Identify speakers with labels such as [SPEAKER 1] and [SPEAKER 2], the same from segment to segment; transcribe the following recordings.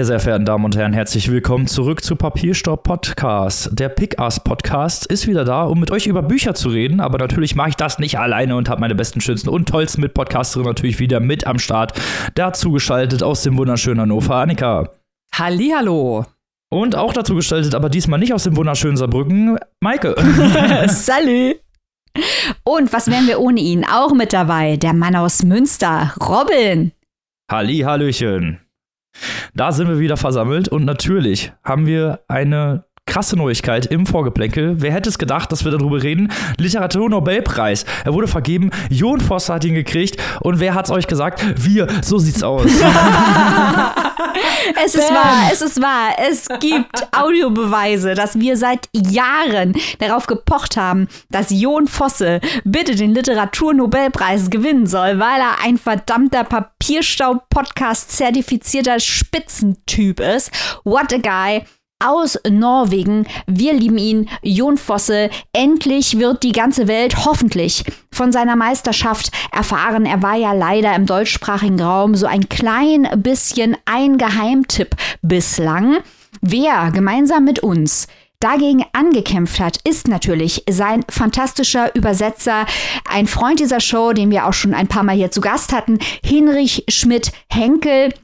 [SPEAKER 1] Meine sehr verehrten Damen und Herren, herzlich willkommen zurück zu Papierstopp Podcast. Der Pick-Ass Podcast ist wieder da, um mit euch über Bücher zu reden, aber natürlich mache ich das nicht alleine und habe meine besten, schönsten und tollsten Mitpodcasterinnen natürlich wieder mit am Start. Dazu geschaltet aus dem wunderschönen Hannover, Annika.
[SPEAKER 2] Hallihallo.
[SPEAKER 1] Und auch dazu gestaltet, aber diesmal nicht aus dem wunderschönen Saarbrücken, Maike.
[SPEAKER 2] Salü. Und was wären wir ohne ihn? Auch mit dabei, der Mann aus Münster, Robin.
[SPEAKER 1] Halli, Hallöchen. Da sind wir wieder versammelt und natürlich haben wir eine krasse Neuigkeit im Vorgeplänkel. Wer hätte es gedacht, dass wir darüber reden? Literaturnobelpreis. Er wurde vergeben, Jon Foster hat ihn gekriegt und wer hat es euch gesagt? Wir, so sieht's aus.
[SPEAKER 2] es ist Bam. wahr, es ist wahr. Es gibt Audiobeweise, dass wir seit Jahren darauf gepocht haben, dass Jon Fosse bitte den Literaturnobelpreis gewinnen soll, weil er ein verdammter Papierstaub-Podcast zertifizierter Spitzentyp ist. What a guy aus Norwegen. Wir lieben ihn, Jon Fosse. Endlich wird die ganze Welt hoffentlich von seiner Meisterschaft erfahren. Er war ja leider im deutschsprachigen Raum so ein klein bisschen ein Geheimtipp bislang. Wer gemeinsam mit uns dagegen angekämpft hat, ist natürlich sein fantastischer Übersetzer, ein Freund dieser Show, den wir auch schon ein paar Mal hier zu Gast hatten, Hinrich Schmidt-Henkel.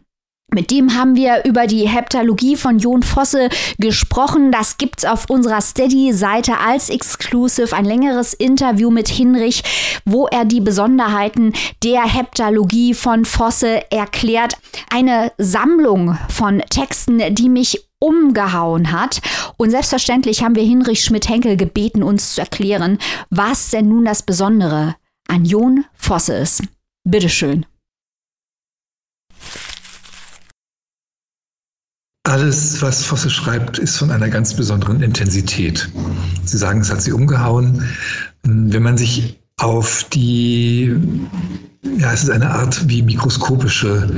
[SPEAKER 2] Mit dem haben wir über die Heptalogie von Jon Fosse gesprochen. Das gibt's auf unserer Steady-Seite als Exclusive. Ein längeres Interview mit Hinrich, wo er die Besonderheiten der Heptalogie von Fosse erklärt. Eine Sammlung von Texten, die mich umgehauen hat. Und selbstverständlich haben wir Hinrich Schmidt-Henkel gebeten, uns zu erklären, was denn nun das Besondere an Jon Fosse ist. Bitteschön.
[SPEAKER 3] Alles, was Fosse schreibt, ist von einer ganz besonderen Intensität. Sie sagen, es hat sie umgehauen. Wenn man sich auf die, ja, es ist eine Art wie mikroskopische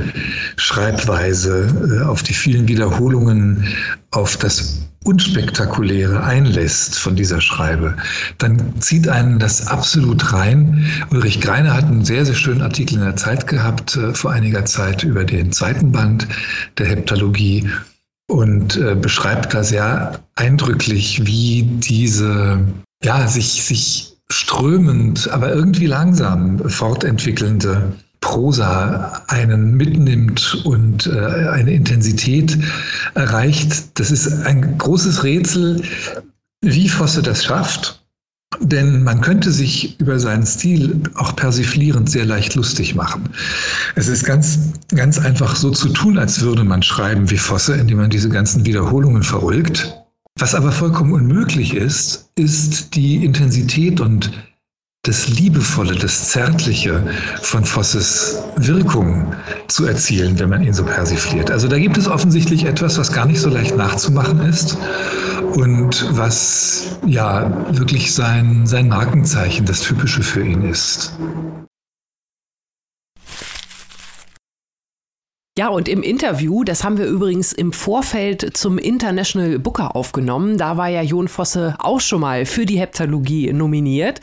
[SPEAKER 3] Schreibweise, äh, auf die vielen Wiederholungen, auf das Unspektakuläre einlässt von dieser Schreibe, dann zieht einen das absolut rein. Ulrich Greiner hat einen sehr, sehr schönen Artikel in der Zeit gehabt, äh, vor einiger Zeit über den zweiten Band der Heptalogie und äh, beschreibt da sehr eindrücklich, wie diese, ja, sich, sich strömend, aber irgendwie langsam fortentwickelnde Prosa einen mitnimmt und äh, eine Intensität erreicht. Das ist ein großes Rätsel, wie Fosse das schafft. Denn man könnte sich über seinen Stil auch persiflierend sehr leicht lustig machen. Es ist ganz, ganz einfach so zu tun, als würde man schreiben wie Fosse, indem man diese ganzen Wiederholungen verulgt. Was aber vollkommen unmöglich ist, ist die Intensität und das Liebevolle, das Zärtliche von Fosses Wirkung zu erzielen, wenn man ihn so persifliert. Also da gibt es offensichtlich etwas, was gar nicht so leicht nachzumachen ist und was ja wirklich sein, sein Markenzeichen, das Typische für ihn ist.
[SPEAKER 2] Ja, und im Interview, das haben wir übrigens im Vorfeld zum International Booker aufgenommen, da war ja Jon Fosse auch schon mal für die Heptalogie nominiert.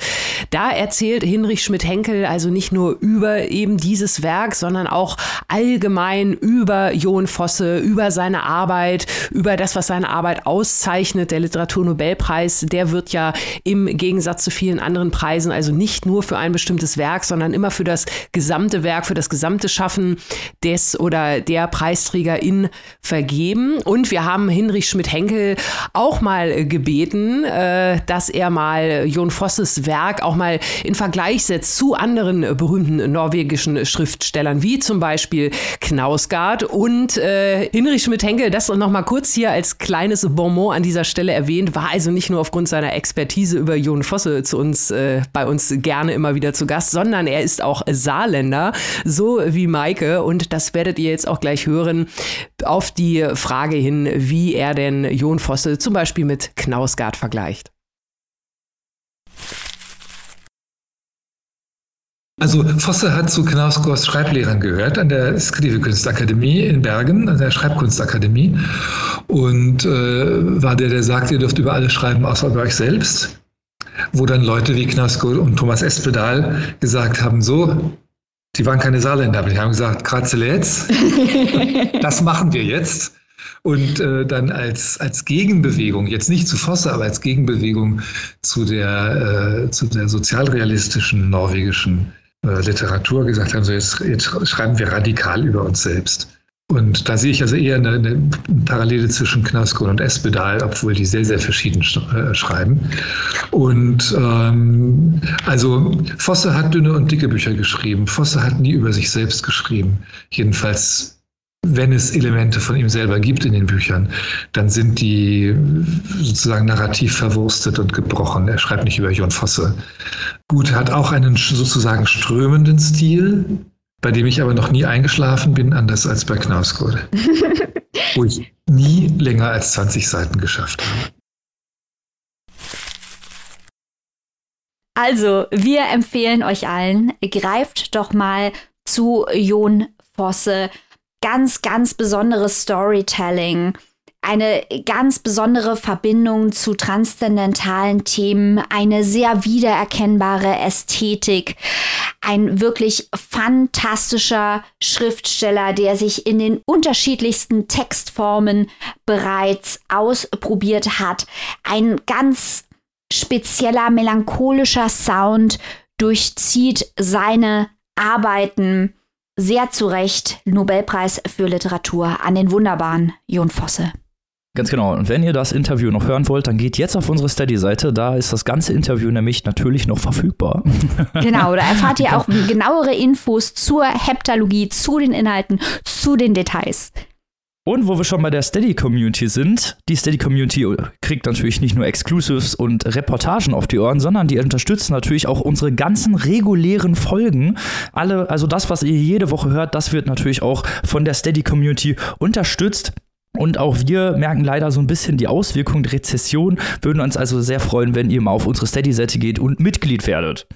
[SPEAKER 2] Da erzählt Hinrich Schmidt-Henkel also nicht nur über eben dieses Werk, sondern auch allgemein über Jon Fosse, über seine Arbeit, über das, was seine Arbeit auszeichnet. Der Literaturnobelpreis, der wird ja im Gegensatz zu vielen anderen Preisen also nicht nur für ein bestimmtes Werk, sondern immer für das gesamte Werk, für das gesamte Schaffen des oder der Preisträgerin vergeben. Und wir haben Hinrich Schmidt-Henkel auch mal gebeten, äh, dass er mal Jon Fosses Werk auch mal in Vergleich setzt zu anderen berühmten norwegischen Schriftstellern, wie zum Beispiel Knausgard. Und äh, Hinrich Schmidt-Henkel, das noch mal kurz hier als kleines Bonbon an dieser Stelle erwähnt, war also nicht nur aufgrund seiner Expertise über Jon Fosse zu uns, äh, bei uns gerne immer wieder zu Gast, sondern er ist auch Saarländer, so wie Maike. Und das werdet ihr jetzt auch gleich hören, auf die Frage hin, wie er denn Jon Fosse zum Beispiel mit Knausgard vergleicht.
[SPEAKER 3] Also Fosse hat zu Knausgårds Schreiblehrern gehört an der Skrivekunstakademie in Bergen, an der Schreibkunstakademie und äh, war der, der sagte, ihr dürft über alles schreiben, außer über euch selbst. Wo dann Leute wie Knausgård und Thomas Espedal gesagt haben, so, Die waren keine Saarländer, aber die haben gesagt, Kratzelets, das machen wir jetzt. Und äh, dann als, als Gegenbewegung, jetzt nicht zu Fosse, aber als Gegenbewegung zu der, äh, zu der sozialrealistischen norwegischen äh, Literatur gesagt haben, so jetzt, jetzt schreiben wir radikal über uns selbst. Und da sehe ich also eher eine, eine Parallele zwischen Knausgård und Espedal, obwohl die sehr, sehr verschieden äh, schreiben. Und ähm, also Fosse hat dünne und dicke Bücher geschrieben. Fosse hat nie über sich selbst geschrieben. Jedenfalls wenn es Elemente von ihm selber gibt in den Büchern, dann sind die sozusagen narrativ verwurstet und gebrochen. Er schreibt nicht über Jon Fosse. Gut, hat auch einen sozusagen strömenden Stil, bei dem ich aber noch nie eingeschlafen bin, anders als bei Knausgård, wo ich nie länger als 20 Seiten geschafft habe.
[SPEAKER 2] Also, wir empfehlen euch allen, greift doch mal zu Jon Fosse. Ganz, ganz besonderes Storytelling eine ganz besondere Verbindung zu transzendentalen Themen, eine sehr wiedererkennbare Ästhetik, ein wirklich fantastischer Schriftsteller, der sich in den unterschiedlichsten Textformen bereits ausprobiert hat, ein ganz spezieller melancholischer Sound durchzieht seine Arbeiten sehr zu Recht Nobelpreis für Literatur an den wunderbaren Jon Fosse.
[SPEAKER 1] Ganz genau. Und wenn ihr das Interview noch hören wollt, dann geht jetzt auf unsere Steady-Seite. Da ist das ganze Interview nämlich natürlich noch verfügbar.
[SPEAKER 2] Genau, da erfahrt ihr auch genauere Infos zur Heptalogie, zu den Inhalten, zu den Details.
[SPEAKER 1] Und wo wir schon bei der Steady-Community sind, die Steady-Community kriegt natürlich nicht nur Exclusives und Reportagen auf die Ohren, sondern die unterstützen natürlich auch unsere ganzen regulären Folgen. Alle, also das, was ihr jede Woche hört, das wird natürlich auch von der Steady-Community unterstützt. Und auch wir merken leider so ein bisschen die Auswirkungen der Rezession, würden uns also sehr freuen, wenn ihr mal auf unsere Steady-Seite geht und Mitglied werdet.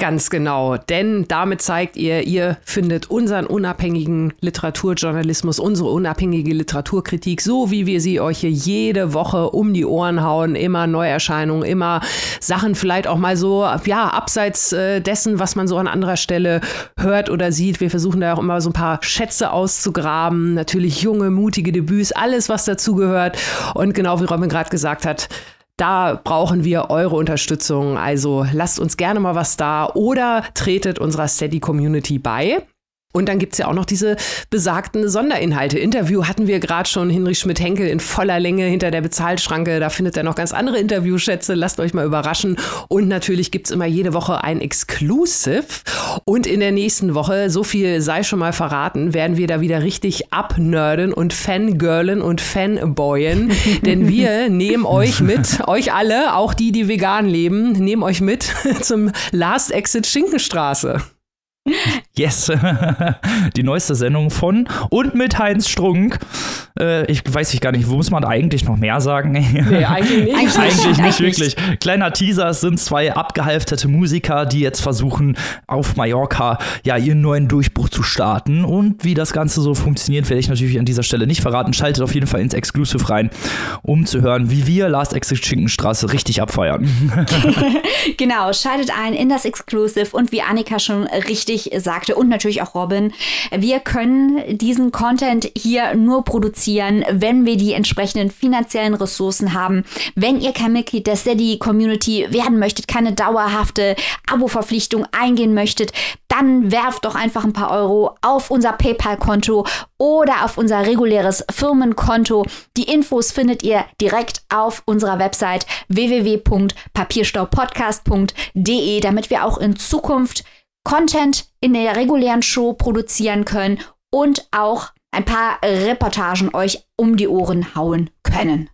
[SPEAKER 4] Ganz genau, denn damit zeigt ihr, ihr findet unseren unabhängigen Literaturjournalismus, unsere unabhängige Literaturkritik, so wie wir sie euch hier jede Woche um die Ohren hauen, immer Neuerscheinungen, immer Sachen vielleicht auch mal so, ja, abseits äh, dessen, was man so an anderer Stelle hört oder sieht. Wir versuchen da auch immer so ein paar Schätze auszugraben, natürlich junge, mutige Debüts, alles, was dazugehört. Und genau wie Robin gerade gesagt hat, da brauchen wir eure Unterstützung. Also lasst uns gerne mal was da oder tretet unserer Steady Community bei. Und dann gibt's ja auch noch diese besagten Sonderinhalte. Interview hatten wir gerade schon Hinrich Schmidt-Henkel in voller Länge hinter der Bezahlschranke. Da findet ihr noch ganz andere Interviewschätze. Lasst euch mal überraschen. Und natürlich gibt's immer jede Woche ein Exclusive. Und in der nächsten Woche, so viel sei schon mal verraten, werden wir da wieder richtig abnerden und fangirlen und fanboyen. Denn wir nehmen euch mit, euch alle, auch die, die vegan leben, nehmen euch mit zum Last Exit Schinkenstraße.
[SPEAKER 1] Yes, die neueste Sendung von und mit Heinz Strunk. Äh, ich weiß ich gar nicht, wo muss man eigentlich noch mehr sagen?
[SPEAKER 4] Nee, eigentlich nicht.
[SPEAKER 1] eigentlich, eigentlich nicht wirklich. Kleiner Teaser, es sind zwei abgehalfterte Musiker, die jetzt versuchen, auf Mallorca ja ihren neuen Durchbruch zu starten. Und wie das Ganze so funktioniert, werde ich natürlich an dieser Stelle nicht verraten. Schaltet auf jeden Fall ins Exclusive rein, um zu hören, wie wir Last Exit Schinkenstraße richtig abfeiern.
[SPEAKER 2] genau, schaltet ein in das Exclusive und wie Annika schon richtig sagte und natürlich auch Robin, wir können diesen Content hier nur produzieren, wenn wir die entsprechenden finanziellen Ressourcen haben. Wenn ihr kein Mitglied der Steady Community werden möchtet, keine dauerhafte Abo-Verpflichtung eingehen möchtet, dann werft doch einfach ein paar Euro auf unser PayPal-Konto oder auf unser reguläres Firmenkonto. Die Infos findet ihr direkt auf unserer Website www.papierstaupodcast.de, damit wir auch in Zukunft Content in der regulären Show produzieren können und auch ein paar Reportagen euch um die Ohren hauen können.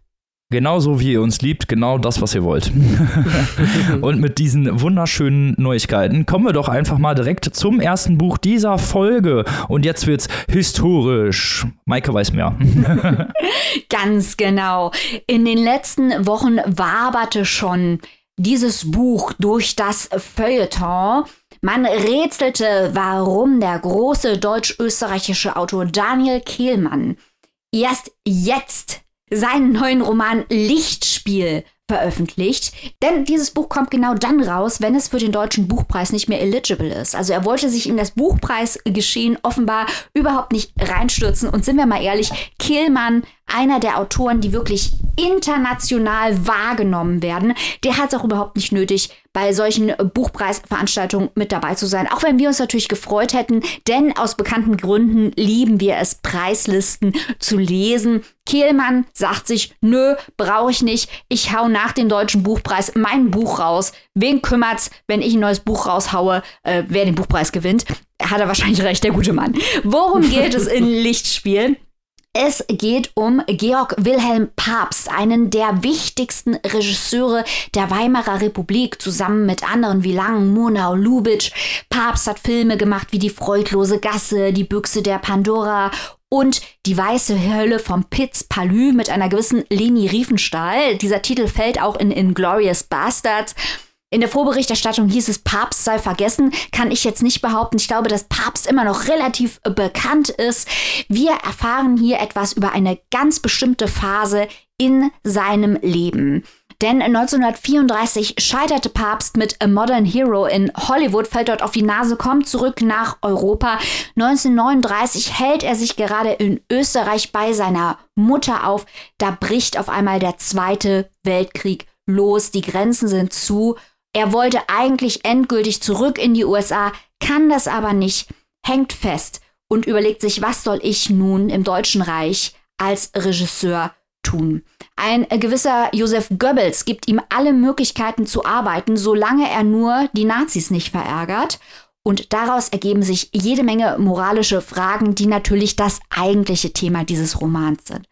[SPEAKER 1] Genauso wie ihr uns liebt, genau das, was ihr wollt. und mit diesen wunderschönen Neuigkeiten kommen wir doch einfach mal direkt zum ersten Buch dieser Folge. Und jetzt wird's historisch. Maike weiß mehr.
[SPEAKER 2] Ganz genau. In den letzten Wochen waberte schon dieses Buch durch das Feuilleton. Man rätselte, warum der große deutsch-österreichische Autor Daniel Kehlmann erst jetzt seinen neuen Roman Lichtspiel veröffentlicht. Denn dieses Buch kommt genau dann raus, wenn es für den deutschen Buchpreis nicht mehr eligible ist. Also er wollte sich in das Buchpreisgeschehen offenbar überhaupt nicht reinstürzen. Und sind wir mal ehrlich, Kehlmann, einer der Autoren, die wirklich international wahrgenommen werden, der hat es auch überhaupt nicht nötig, bei solchen Buchpreisveranstaltungen mit dabei zu sein. Auch wenn wir uns natürlich gefreut hätten, denn aus bekannten Gründen lieben wir es, Preislisten zu lesen. Kehlmann sagt sich, nö, brauche ich nicht. Ich hau nach dem deutschen Buchpreis mein Buch raus. Wen kümmert's, wenn ich ein neues Buch raushaue, äh, wer den Buchpreis gewinnt? Hat er wahrscheinlich recht, der gute Mann. Worum geht es in Lichtspiel? Es geht um Georg Wilhelm Pabst, einen der wichtigsten Regisseure der Weimarer Republik, zusammen mit anderen wie Lang, Murnau, Lubitsch. Pabst hat Filme gemacht wie Die freudlose Gasse, Die Büchse der Pandora und Die weiße Hölle vom Pitz Palü mit einer gewissen Leni Riefenstahl. Dieser Titel fällt auch in Inglorious Bastards. In der Vorberichterstattung hieß es, Papst sei vergessen. Kann ich jetzt nicht behaupten. Ich glaube, dass Papst immer noch relativ bekannt ist. Wir erfahren hier etwas über eine ganz bestimmte Phase in seinem Leben. Denn 1934 scheiterte Papst mit A Modern Hero in Hollywood, fällt dort auf die Nase, kommt zurück nach Europa. 1939 hält er sich gerade in Österreich bei seiner Mutter auf. Da bricht auf einmal der Zweite Weltkrieg los. Die Grenzen sind zu. Er wollte eigentlich endgültig zurück in die USA, kann das aber nicht, hängt fest und überlegt sich, was soll ich nun im Deutschen Reich als Regisseur tun. Ein gewisser Josef Goebbels gibt ihm alle Möglichkeiten zu arbeiten, solange er nur die Nazis nicht verärgert. Und daraus ergeben sich jede Menge moralische Fragen, die natürlich das eigentliche Thema dieses Romans sind.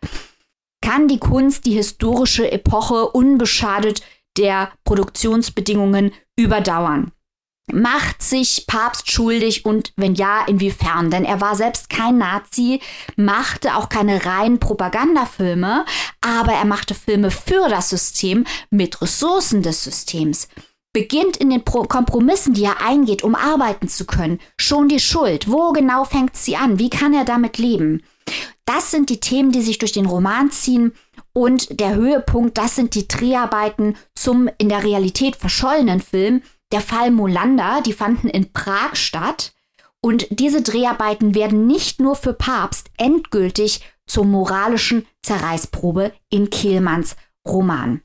[SPEAKER 2] Kann die Kunst die historische Epoche unbeschadet der Produktionsbedingungen überdauern? Macht sich Papst schuldig und wenn ja, inwiefern? Denn er war selbst kein Nazi, machte auch keine reinen Propagandafilme, aber er machte Filme für das System mit Ressourcen des Systems. Beginnt in den Pro Kompromissen, die er eingeht, um arbeiten zu können, schon die Schuld. Wo genau fängt sie an? Wie kann er damit leben? Das sind die Themen, die sich durch den Roman ziehen. Und der Höhepunkt, das sind die Dreharbeiten zum in der Realität verschollenen Film, der Fall Molander, die fanden in Prag statt. Und diese Dreharbeiten werden nicht nur für Papst endgültig zur moralischen Zerreißprobe in Kehlmanns Roman.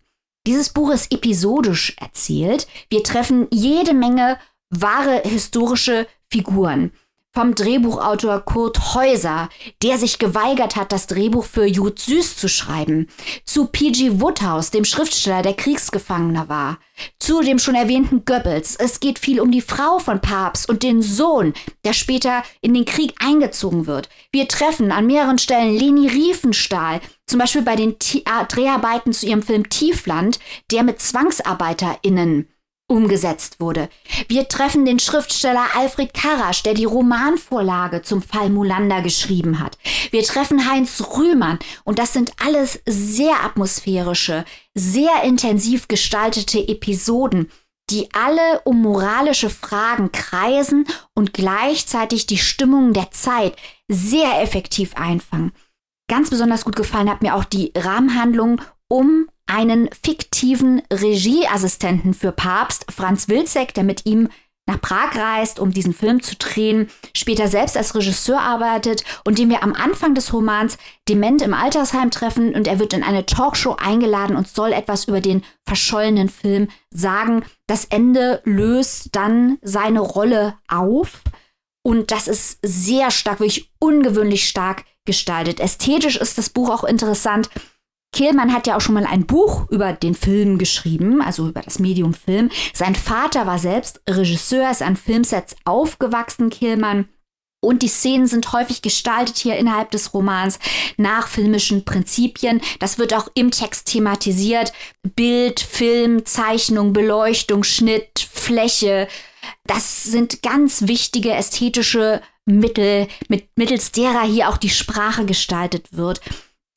[SPEAKER 2] Dieses Buch ist episodisch erzählt. Wir treffen jede Menge wahre historische Figuren vom Drehbuchautor Kurt Häuser, der sich geweigert hat, das Drehbuch für Jud Süß zu schreiben, zu P.G. Woodhouse, dem Schriftsteller, der Kriegsgefangener war, zu dem schon erwähnten Goebbels. Es geht viel um die Frau von Papst und den Sohn, der später in den Krieg eingezogen wird. Wir treffen an mehreren Stellen Leni Riefenstahl, zum Beispiel bei den Dreharbeiten zu ihrem Film Tiefland, der mit ZwangsarbeiterInnen umgesetzt wurde. Wir treffen den Schriftsteller Alfred Karasch, der die Romanvorlage zum Fall Mulander geschrieben hat. Wir treffen Heinz Rühmann und das sind alles sehr atmosphärische, sehr intensiv gestaltete Episoden, die alle um moralische Fragen kreisen und gleichzeitig die Stimmung der Zeit sehr effektiv einfangen. Ganz besonders gut gefallen hat mir auch die Rahmenhandlung um einen fiktiven Regieassistenten für Papst, Franz Wilczek, der mit ihm nach Prag reist, um diesen Film zu drehen, später selbst als Regisseur arbeitet und den wir am Anfang des Romans dement im Altersheim treffen und er wird in eine Talkshow eingeladen und soll etwas über den verschollenen Film sagen. Das Ende löst dann seine Rolle auf und das ist sehr stark, wirklich ungewöhnlich stark gestaltet. Ästhetisch ist das Buch auch interessant. Kehlmann hat ja auch schon mal ein Buch über den Film geschrieben, also über das Medium Film. Sein Vater war selbst Regisseur, ist an Filmsets aufgewachsen, Kehlmann. Und die Szenen sind häufig gestaltet hier innerhalb des Romans nach filmischen Prinzipien. Das wird auch im Text thematisiert. Bild, Film, Zeichnung, Beleuchtung, Schnitt, Fläche. Das sind ganz wichtige ästhetische Mittel, mit, mittels derer hier auch die Sprache gestaltet wird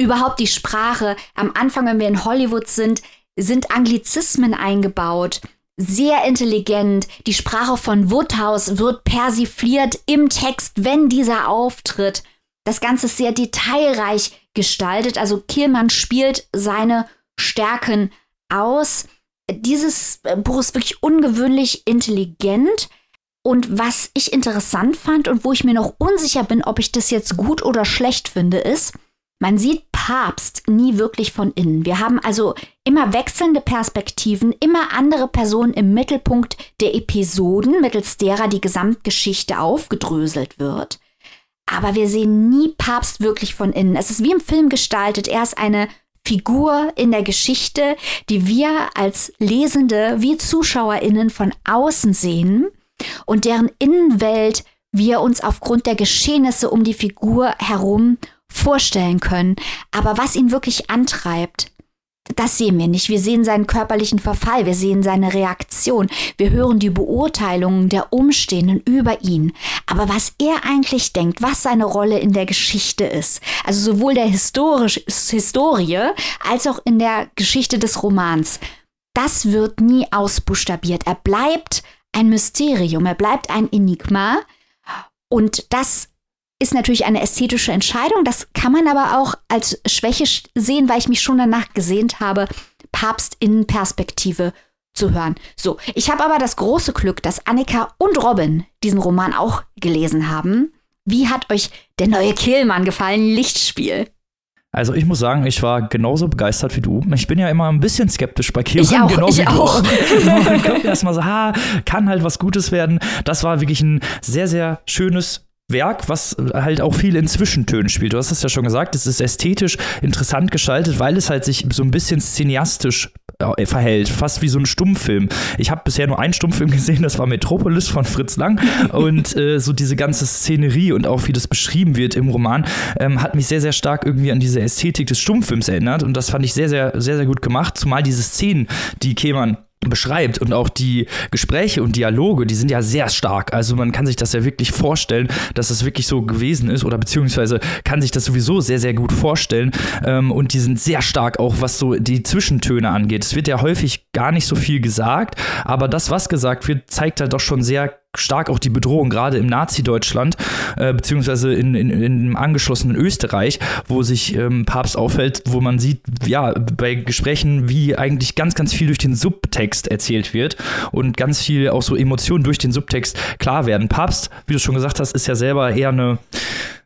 [SPEAKER 2] überhaupt die Sprache. Am Anfang, wenn wir in Hollywood sind, sind Anglizismen eingebaut. Sehr intelligent. Die Sprache von Woodhouse wird persifliert im Text, wenn dieser auftritt. Das Ganze ist sehr detailreich gestaltet. Also Kielmann spielt seine Stärken aus. Dieses Buch ist wirklich ungewöhnlich intelligent. Und was ich interessant fand und wo ich mir noch unsicher bin, ob ich das jetzt gut oder schlecht finde, ist, man sieht Papst nie wirklich von innen. Wir haben also immer wechselnde Perspektiven, immer andere Personen im Mittelpunkt der Episoden, mittels derer die Gesamtgeschichte aufgedröselt wird. Aber wir sehen nie Papst wirklich von innen. Es ist wie im Film gestaltet. Er ist eine Figur in der Geschichte, die wir als Lesende wie ZuschauerInnen von außen sehen und deren Innenwelt wir uns aufgrund der Geschehnisse um die Figur herum vorstellen können. Aber was ihn wirklich antreibt, das sehen wir nicht. Wir sehen seinen körperlichen Verfall, wir sehen seine Reaktion, wir hören die Beurteilungen der Umstehenden über ihn. Aber was er eigentlich denkt, was seine Rolle in der Geschichte ist, also sowohl der historisch, Historie als auch in der Geschichte des Romans, das wird nie ausbuchstabiert. Er bleibt ein Mysterium, er bleibt ein Enigma. Und das ist natürlich eine ästhetische Entscheidung. Das kann man aber auch als Schwäche sehen, weil ich mich schon danach gesehnt habe, Papst in Perspektive zu hören. So, ich habe aber das große Glück, dass Annika und Robin diesen Roman auch gelesen haben. Wie hat euch der neue Kehlmann gefallen, Lichtspiel?
[SPEAKER 1] Also ich muss sagen, ich war genauso begeistert wie du. Ich bin ja immer ein bisschen skeptisch bei Kehlmann.
[SPEAKER 2] Ich auch,
[SPEAKER 1] genau
[SPEAKER 2] ich
[SPEAKER 1] wie
[SPEAKER 2] auch.
[SPEAKER 1] du. Man kommt erstmal so, ha, kann halt was Gutes werden. Das war wirklich ein sehr, sehr schönes Werk, was halt auch viel in Zwischentönen spielt. Du hast es ja schon gesagt, es ist ästhetisch interessant gestaltet, weil es halt sich so ein bisschen cineastisch äh, verhält, fast wie so ein Stummfilm. Ich habe bisher nur einen Stummfilm gesehen, das war Metropolis von Fritz Lang und äh, so diese ganze Szenerie und auch wie das beschrieben wird im Roman ähm, hat mich sehr sehr stark irgendwie an diese Ästhetik des Stummfilms erinnert und das fand ich sehr sehr sehr sehr gut gemacht, zumal diese Szenen, die Keman beschreibt und auch die Gespräche und Dialoge, die sind ja sehr stark. Also man kann sich das ja wirklich vorstellen, dass das wirklich so gewesen ist oder beziehungsweise kann sich das sowieso sehr, sehr gut vorstellen. Ähm, und die sind sehr stark auch, was so die Zwischentöne angeht. Es wird ja häufig gar nicht so viel gesagt, aber das, was gesagt wird, zeigt halt doch schon sehr stark auch die Bedrohung, gerade im Nazi-Deutschland, äh, beziehungsweise in, in, in angeschlossenen Österreich, wo sich ähm, Papst aufhält, wo man sieht, ja, bei Gesprächen, wie eigentlich ganz, ganz viel durch den Subtext erzählt wird und ganz viel auch so Emotionen durch den Subtext klar werden. Papst, wie du schon gesagt hast, ist ja selber eher eine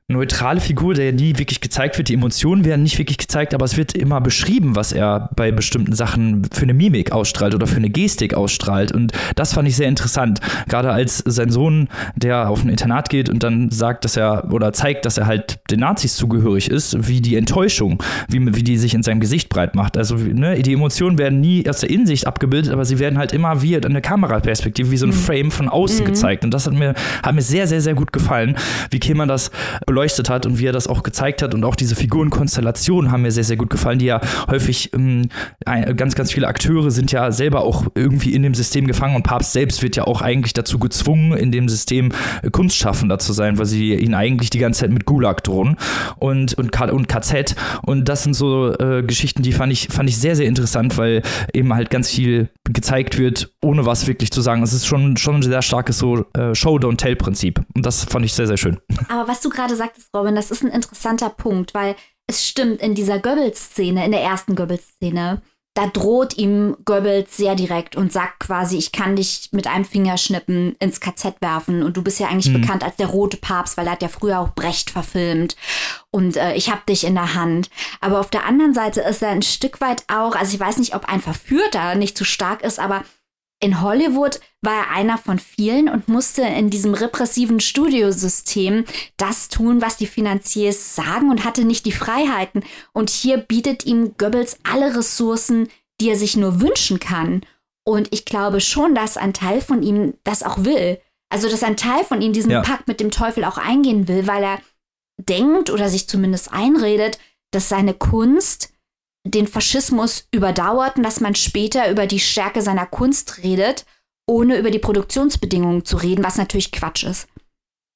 [SPEAKER 1] neutrale Figur, der nie wirklich gezeigt wird. Die Emotionen werden nicht wirklich gezeigt, aber es wird immer beschrieben, was er bei bestimmten Sachen für eine Mimik ausstrahlt oder für eine Gestik ausstrahlt. Und das fand ich sehr interessant. Gerade als sein Sohn, der auf ein Internat geht und dann sagt, dass er oder zeigt, dass er halt den Nazis zugehörig ist, wie die Enttäuschung, wie, wie die sich in seinem Gesicht breit macht. Also ne, die Emotionen werden nie aus der Insicht abgebildet, aber sie werden halt immer wie eine Kameraperspektive, wie so ein mhm. Frame von außen mhm. gezeigt. Und das hat mir, hat mir sehr, sehr, sehr gut gefallen, wie Kemal das beleuchtet hat und wie er das auch gezeigt hat. Und auch diese Figurenkonstellationen haben mir sehr, sehr gut gefallen, die ja häufig ähm, ganz, ganz viele Akteure sind ja selber auch irgendwie in dem System gefangen und Papst selbst wird ja auch eigentlich dazu gezwungen, in dem System äh, Kunstschaffender zu sein, weil sie ihn eigentlich die ganze Zeit mit Gulag drohen und, und, und KZ. Und das sind so äh, Geschichten, die fand ich, fand ich sehr, sehr interessant, weil eben halt ganz viel gezeigt wird, ohne was wirklich zu sagen. Es ist schon, schon ein sehr starkes so äh, Show-Don't-Tell-Prinzip. Und das fand ich sehr, sehr schön.
[SPEAKER 2] Aber was du gerade sagst, sagtest, Robin, das ist ein interessanter Punkt, weil es stimmt, in dieser Goebbels-Szene, in der ersten Goebbels-Szene, da droht ihm Goebbels sehr direkt und sagt quasi, ich kann dich mit einem Fingerschnippen ins KZ werfen und du bist ja eigentlich mhm. bekannt als der rote Papst, weil er hat ja früher auch Brecht verfilmt und äh, ich hab dich in der Hand. Aber auf der anderen Seite ist er ein Stück weit auch, also ich weiß nicht, ob ein Verführter nicht zu stark ist, aber in Hollywood war er einer von vielen und musste in diesem repressiven Studiosystem das tun, was die Finanziers sagen und hatte nicht die Freiheiten. Und hier bietet ihm Goebbels alle Ressourcen, die er sich nur wünschen kann. Und ich glaube schon, dass ein Teil von ihm das auch will. Also, dass ein Teil von ihm diesen ja. Pakt mit dem Teufel auch eingehen will, weil er denkt oder sich zumindest einredet, dass seine Kunst den Faschismus überdauert und dass man später über die Stärke seiner Kunst redet, ohne über die Produktionsbedingungen zu reden, was natürlich Quatsch ist.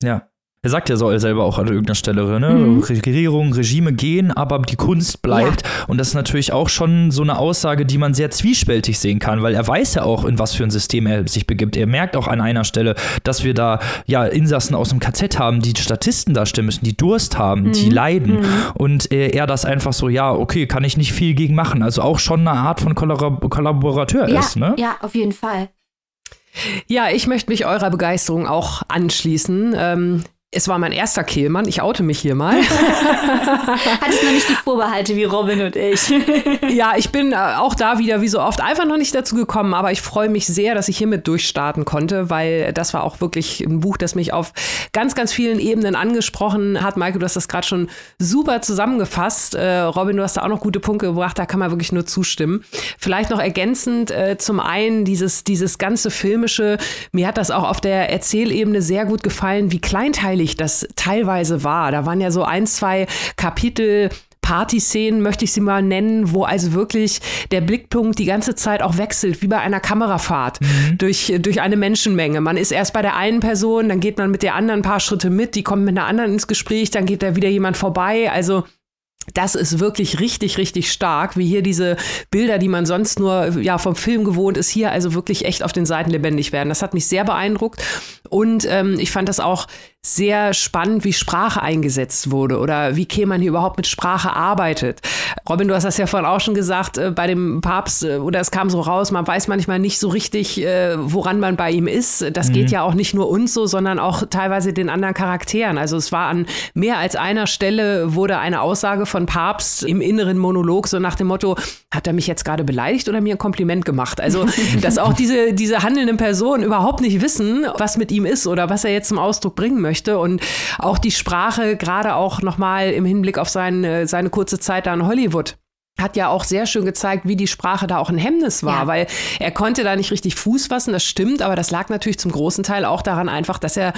[SPEAKER 1] Ja. Er sagt ja so selber auch an irgendeiner Stelle, ne? Mhm. Regierung, Regime gehen, aber die Kunst bleibt. Ja. Und das ist natürlich auch schon so eine Aussage, die man sehr zwiespältig sehen kann, weil er weiß ja auch, in was für ein System er sich begibt. Er merkt auch an einer Stelle, dass wir da ja Insassen aus dem KZ haben, die Statisten darstellen müssen, die Durst haben, mhm. die leiden. Mhm. Und er, er, das einfach so, ja, okay, kann ich nicht viel gegen machen. Also auch schon eine Art von Kollabor Kollaborateur
[SPEAKER 2] ja,
[SPEAKER 1] ist, ne?
[SPEAKER 2] Ja, auf jeden Fall.
[SPEAKER 4] Ja, ich möchte mich eurer Begeisterung auch anschließen. Ähm, es war mein erster Kehlmann. Ich oute mich hier mal.
[SPEAKER 2] Hattest noch nicht die Vorbehalte wie Robin und ich.
[SPEAKER 4] ja, ich bin äh, auch da wieder wie so oft einfach noch nicht dazu gekommen, aber ich freue mich sehr, dass ich hiermit durchstarten konnte, weil das war auch wirklich ein Buch, das mich auf ganz, ganz vielen Ebenen angesprochen hat. Maike, du hast das gerade schon super zusammengefasst. Äh, Robin, du hast da auch noch gute Punkte gebracht, da kann man wirklich nur zustimmen. Vielleicht noch ergänzend äh, zum einen dieses, dieses ganze filmische, mir hat das auch auf der Erzählebene sehr gut gefallen, wie kleinteilig langweilig das teilweise war. Da waren ja so ein, zwei Kapitel, Partyszenen, möchte ich sie mal nennen, wo also wirklich der Blickpunkt die ganze Zeit auch wechselt, wie bei einer Kamerafahrt mhm. durch, durch eine Menschenmenge. Man ist erst bei der einen Person, dann geht man mit der anderen ein paar Schritte mit, die kommt mit einer anderen ins Gespräch, dann geht da wieder jemand vorbei. Also das ist wirklich richtig, richtig stark, wie hier diese Bilder, die man sonst nur ja vom Film gewohnt ist, hier also wirklich echt auf den Seiten lebendig werden. Das hat mich sehr beeindruckt und ähm, ich fand das auch sehr spannend, wie Sprache eingesetzt wurde oder wie Kehlmann hier überhaupt mit Sprache arbeitet. Robin, du hast das ja vorhin auch schon gesagt, äh, bei dem Papst, äh, oder es kam so raus, man weiß manchmal nicht so richtig, äh, woran man bei ihm ist. Das mhm. geht ja auch nicht nur uns so, sondern auch teilweise den anderen Charakteren. Also es war an mehr als einer Stelle wurde eine Aussage von Papst im inneren Monolog so nach dem Motto, hat er mich jetzt gerade beleidigt oder mir ein Kompliment gemacht? Also, dass auch diese, diese handelnden Personen überhaupt nicht wissen, was mit ihm ist oder was er jetzt zum Ausdruck bringen möchte möchte und auch die Sprache, gerade auch nochmal im Hinblick auf seine, seine kurze Zeit da in Hollywood hat ja auch sehr schön gezeigt, wie die Sprache da auch ein Hemmnis war, ja. weil er konnte da nicht richtig Fuß fassen, das stimmt, aber das lag natürlich zum großen Teil auch daran einfach, dass er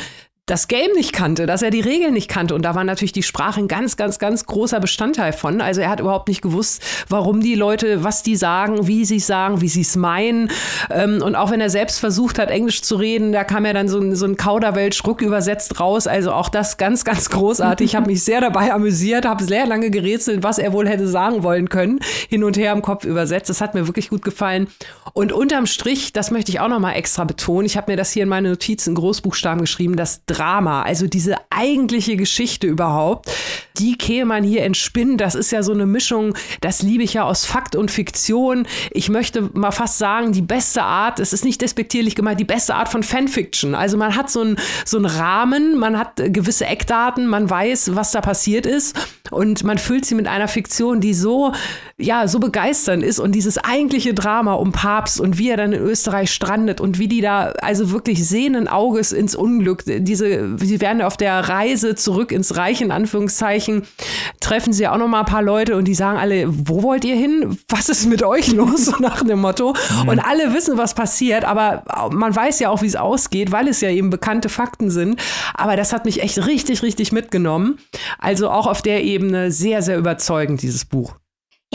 [SPEAKER 4] das Game nicht kannte, dass er die Regeln nicht kannte. Und da war natürlich die Sprache ein ganz, ganz, ganz großer Bestandteil von. Also er hat überhaupt nicht gewusst, warum die Leute, was die sagen, wie sie es sagen, wie sie es meinen. Ähm, und auch wenn er selbst versucht hat, Englisch zu reden, da kam ja dann so ein, so ein Kauderwelsch übersetzt raus. Also auch das ganz, ganz großartig. Ich habe mich sehr dabei amüsiert, habe sehr lange gerätselt, was er wohl hätte sagen wollen können. Hin und her im Kopf übersetzt. Das hat mir wirklich gut gefallen. Und unterm Strich, das möchte ich auch noch mal extra betonen. Ich habe mir das hier in meine Notizen in Großbuchstaben geschrieben, dass Drama, also diese eigentliche Geschichte überhaupt, die man hier entspinnt. Das ist ja so eine Mischung, das liebe ich ja aus Fakt und Fiktion. Ich möchte mal fast sagen, die beste Art, es ist nicht despektierlich gemeint, die beste Art von Fanfiction. Also man hat so einen so Rahmen, man hat gewisse Eckdaten, man weiß, was da passiert ist und man füllt sie mit einer Fiktion, die so, ja, so begeisternd ist und dieses eigentliche Drama um Papst und wie er dann in Österreich strandet und wie die da also wirklich sehenden Auges ins Unglück, diese, sie werden auf der Reise zurück ins Reich in Anführungszeichen, treffen sie auch noch mal ein paar Leute und die sagen alle, wo wollt ihr hin? Was ist mit euch los? So nach dem Motto. Mhm. Und alle wissen, was passiert, aber man weiß ja auch, wie es ausgeht, weil es ja eben bekannte Fakten sind. Aber das hat mich echt richtig, richtig mitgenommen. Also auch auf der Ebene sehr, sehr überzeugend, dieses Buch.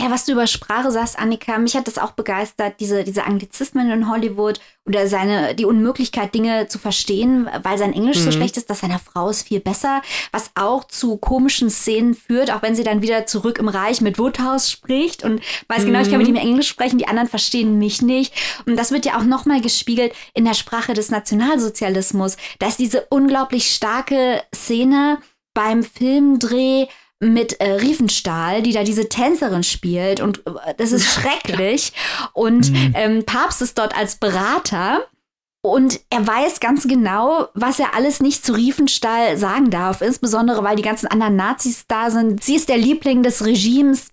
[SPEAKER 2] Ja, was du über Sprache sagst, Annika, mich hat das auch begeistert, diese, diese Anglizismen in Hollywood oder seine, die Unmöglichkeit, Dinge zu verstehen, weil sein Englisch mhm. so schlecht ist, dass seiner Frau ist viel besser, was auch zu komischen Szenen führt, auch wenn sie dann wieder zurück im Reich mit Woodhouse spricht und weiß mhm. genau, ich kann mit ihm Englisch sprechen, die anderen verstehen mich nicht. Und das wird ja auch nochmal gespiegelt in der Sprache des Nationalsozialismus. Da ist diese unglaublich starke Szene beim Filmdreh, mit äh, Riefenstahl, die da diese Tänzerin spielt und äh, das ist schrecklich. Und mhm. ähm, Papst ist dort als Berater. Und er weiß ganz genau, was er alles nicht zu Riefenstahl sagen darf, insbesondere weil die ganzen anderen Nazis da sind. Sie ist der Liebling des Regimes.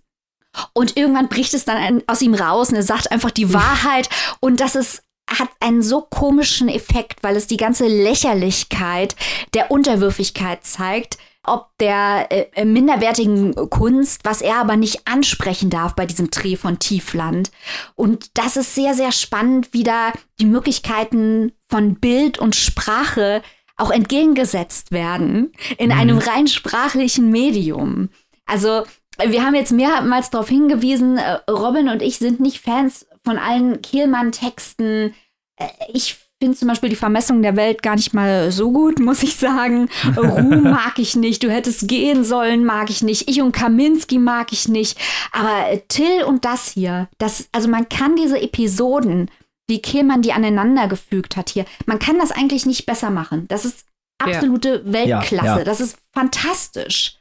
[SPEAKER 2] Und irgendwann bricht es dann aus ihm raus und er sagt einfach die Wahrheit. Und das ist hat einen so komischen Effekt, weil es die ganze Lächerlichkeit der Unterwürfigkeit zeigt, ob der äh, minderwertigen Kunst, was er aber nicht ansprechen darf bei diesem Dreh von Tiefland. Und das ist sehr, sehr spannend, wie da die Möglichkeiten von Bild und Sprache auch entgegengesetzt werden in mhm. einem rein sprachlichen Medium. Also wir haben jetzt mehrmals darauf hingewiesen, äh, Robin und ich sind nicht Fans von allen Kehlmann-Texten. Äh, ich finde zum Beispiel die Vermessung der Welt gar nicht mal so gut, muss ich sagen. Ruhm mag ich nicht, du hättest gehen sollen, mag ich nicht. Ich und Kaminski mag ich nicht. Aber Till und das hier, das, also man kann diese Episoden, wie Kehlmann die aneinander gefügt hat hier, man kann das eigentlich nicht besser machen. Das ist absolute ja. Weltklasse. Ja, ja. Das ist fantastisch.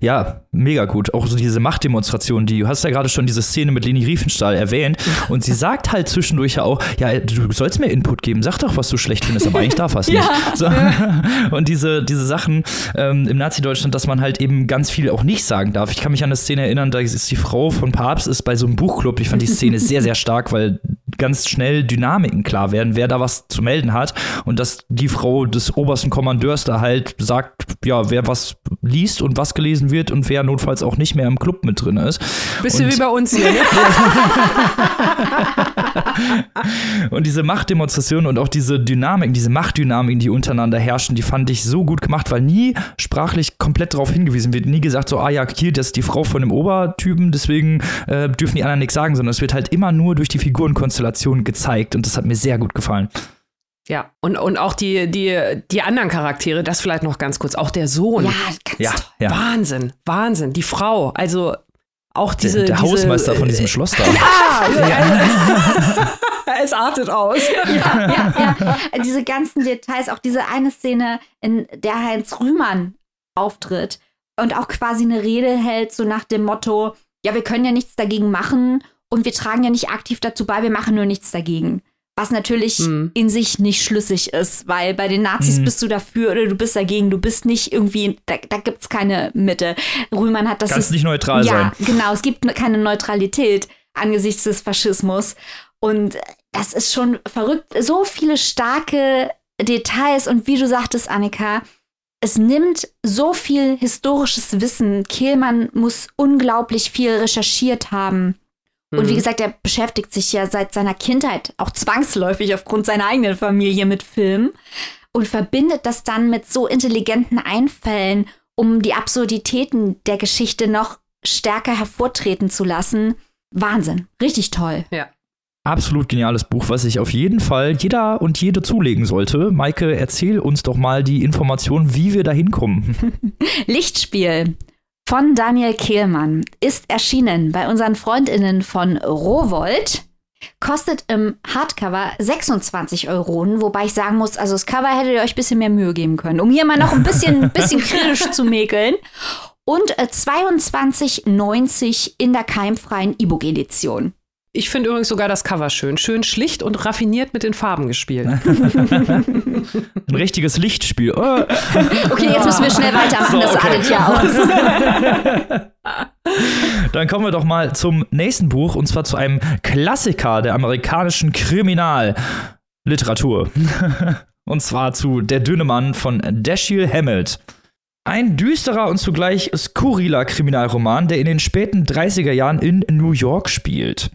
[SPEAKER 1] Ja, mega gut. Auch so diese Machtdemonstration, die du hast ja gerade schon diese Szene mit Leni Riefenstahl erwähnt. Und sie sagt halt zwischendurch ja auch, ja, du sollst mir Input geben, sag doch, was du schlecht findest, aber eigentlich darf er es nicht. Ja. So. Und diese, diese Sachen ähm, im Nazi-Deutschland, dass man halt eben ganz viel auch nicht sagen darf. Ich kann mich an eine Szene erinnern, da ist die Frau von Papst ist bei so einem Buchclub. Ich fand die Szene sehr, sehr stark, weil ganz schnell Dynamiken klar werden, wer da was zu melden hat. Und dass die Frau des obersten Kommandeurs da halt sagt, ja, wer was liest und was gelesen wird und wer notfalls auch nicht mehr im Club mit drin ist.
[SPEAKER 4] Bisschen und, wie bei uns hier, ne?
[SPEAKER 1] und diese Machtdemonstration und auch diese Dynamiken, diese Machtdynamiken, die untereinander herrschen, die fand ich so gut gemacht, weil nie sprachlich komplett darauf hingewiesen wird. Nie gesagt so, ah ja, hier, das ist die Frau von dem Obertypen, deswegen äh, dürfen die anderen nichts sagen, sondern es wird halt immer nur durch die Figurenkonstellation gezeigt und das hat mir sehr gut gefallen.
[SPEAKER 4] Ja, und, und auch die, die, die anderen Charaktere, das vielleicht noch ganz kurz. Auch der Sohn.
[SPEAKER 2] Ja, ganz ja,
[SPEAKER 4] ja. Wahnsinn, Wahnsinn. Die Frau, also auch diese.
[SPEAKER 1] Der, der
[SPEAKER 4] diese,
[SPEAKER 1] Hausmeister von diesem Schloss da.
[SPEAKER 4] Ja, ja. es artet aus.
[SPEAKER 2] Ja, ja, ja. Diese ganzen Details, auch diese eine Szene, in der Heinz Rühmann auftritt und auch quasi eine Rede hält, so nach dem Motto: Ja, wir können ja nichts dagegen machen und wir tragen ja nicht aktiv dazu bei, wir machen nur nichts dagegen. Was natürlich mhm. in sich nicht schlüssig ist, weil bei den Nazis mhm. bist du dafür oder du bist dagegen. Du bist nicht irgendwie, da, da gibt es keine Mitte. Rühmann hat das.
[SPEAKER 1] Kannst nicht neutral
[SPEAKER 2] ja,
[SPEAKER 1] sein.
[SPEAKER 2] Ja, genau. Es gibt keine Neutralität angesichts des Faschismus. Und das ist schon verrückt. So viele starke Details und wie du sagtest, Annika, es nimmt so viel historisches Wissen. Kehlmann muss unglaublich viel recherchiert haben. Und wie mhm. gesagt, er beschäftigt sich ja seit seiner Kindheit auch zwangsläufig aufgrund seiner eigenen Familie mit Film und verbindet das dann mit so intelligenten Einfällen, um die Absurditäten der Geschichte noch stärker hervortreten zu lassen. Wahnsinn, richtig toll.
[SPEAKER 4] Ja.
[SPEAKER 1] Absolut geniales Buch, was sich auf jeden Fall jeder und jede zulegen sollte. Maike, erzähl uns doch mal die Information, wie wir da hinkommen.
[SPEAKER 2] Lichtspiel von Daniel Kehlmann ist erschienen bei unseren Freundinnen von Rowold. Kostet im Hardcover 26 Euro, wobei ich sagen muss, also das Cover hättet ihr euch ein bisschen mehr Mühe geben können, um hier mal noch ein bisschen, bisschen kritisch zu mäkeln. Und 22,90 äh, in der keimfreien E-Book-Edition.
[SPEAKER 4] Ich finde übrigens sogar das Cover schön. Schön schlicht und raffiniert mit den Farben gespielt.
[SPEAKER 1] Ein richtiges Lichtspiel. Oh.
[SPEAKER 2] Okay, jetzt müssen wir schnell weitermachen. So, okay. Das artet ja
[SPEAKER 1] aus. Dann kommen wir doch mal zum nächsten Buch und zwar zu einem Klassiker der amerikanischen Kriminalliteratur. Und zwar zu Der dünne Mann von Dashiell Hammett. Ein düsterer und zugleich skurriler Kriminalroman, der in den späten 30er Jahren in New York spielt.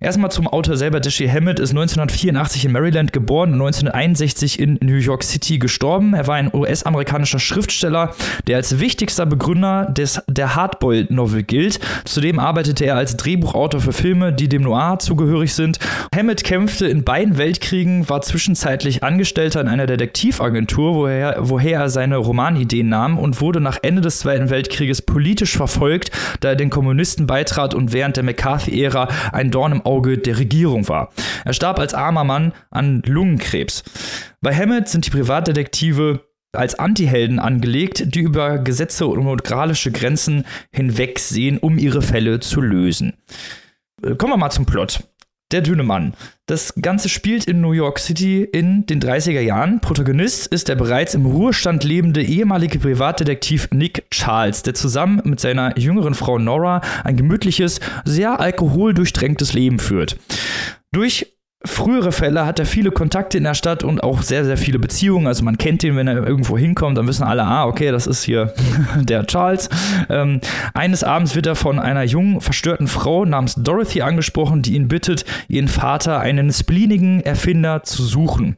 [SPEAKER 1] Erstmal zum Autor selber. Dashiell Hammett ist 1984 in Maryland geboren und 1961 in New York City gestorben. Er war ein US-amerikanischer Schriftsteller, der als wichtigster Begründer des, der Hardboiled-Novel gilt. Zudem arbeitete er als Drehbuchautor für Filme, die dem Noir zugehörig sind. Hammett kämpfte in beiden Weltkriegen, war zwischenzeitlich Angestellter in einer Detektivagentur, woher, woher er seine Romanideen nahm und wurde nach Ende des Zweiten Weltkrieges politisch verfolgt, da er den Kommunisten beitrat und während der McCarthy-Ära ein Dorn im Auge der Regierung war. Er starb als armer Mann an Lungenkrebs. Bei Hammett sind die Privatdetektive als Antihelden angelegt, die über Gesetze und moralische Grenzen hinwegsehen, um ihre Fälle zu lösen. Äh, kommen wir mal zum Plot. Der dünne Mann. Das Ganze spielt in New York City in den 30er Jahren. Protagonist ist der bereits im Ruhestand lebende ehemalige Privatdetektiv Nick Charles, der zusammen mit seiner jüngeren Frau Nora ein gemütliches, sehr alkoholdurchtränktes Leben führt. Durch frühere Fälle hat er viele Kontakte in der Stadt und auch sehr, sehr viele Beziehungen. Also man kennt ihn, wenn er irgendwo hinkommt, dann wissen alle, ah, okay, das ist hier der Charles. Ähm, eines Abends wird er von einer jungen, verstörten Frau namens Dorothy angesprochen, die ihn bittet, ihren Vater, einen spleenigen Erfinder, zu suchen.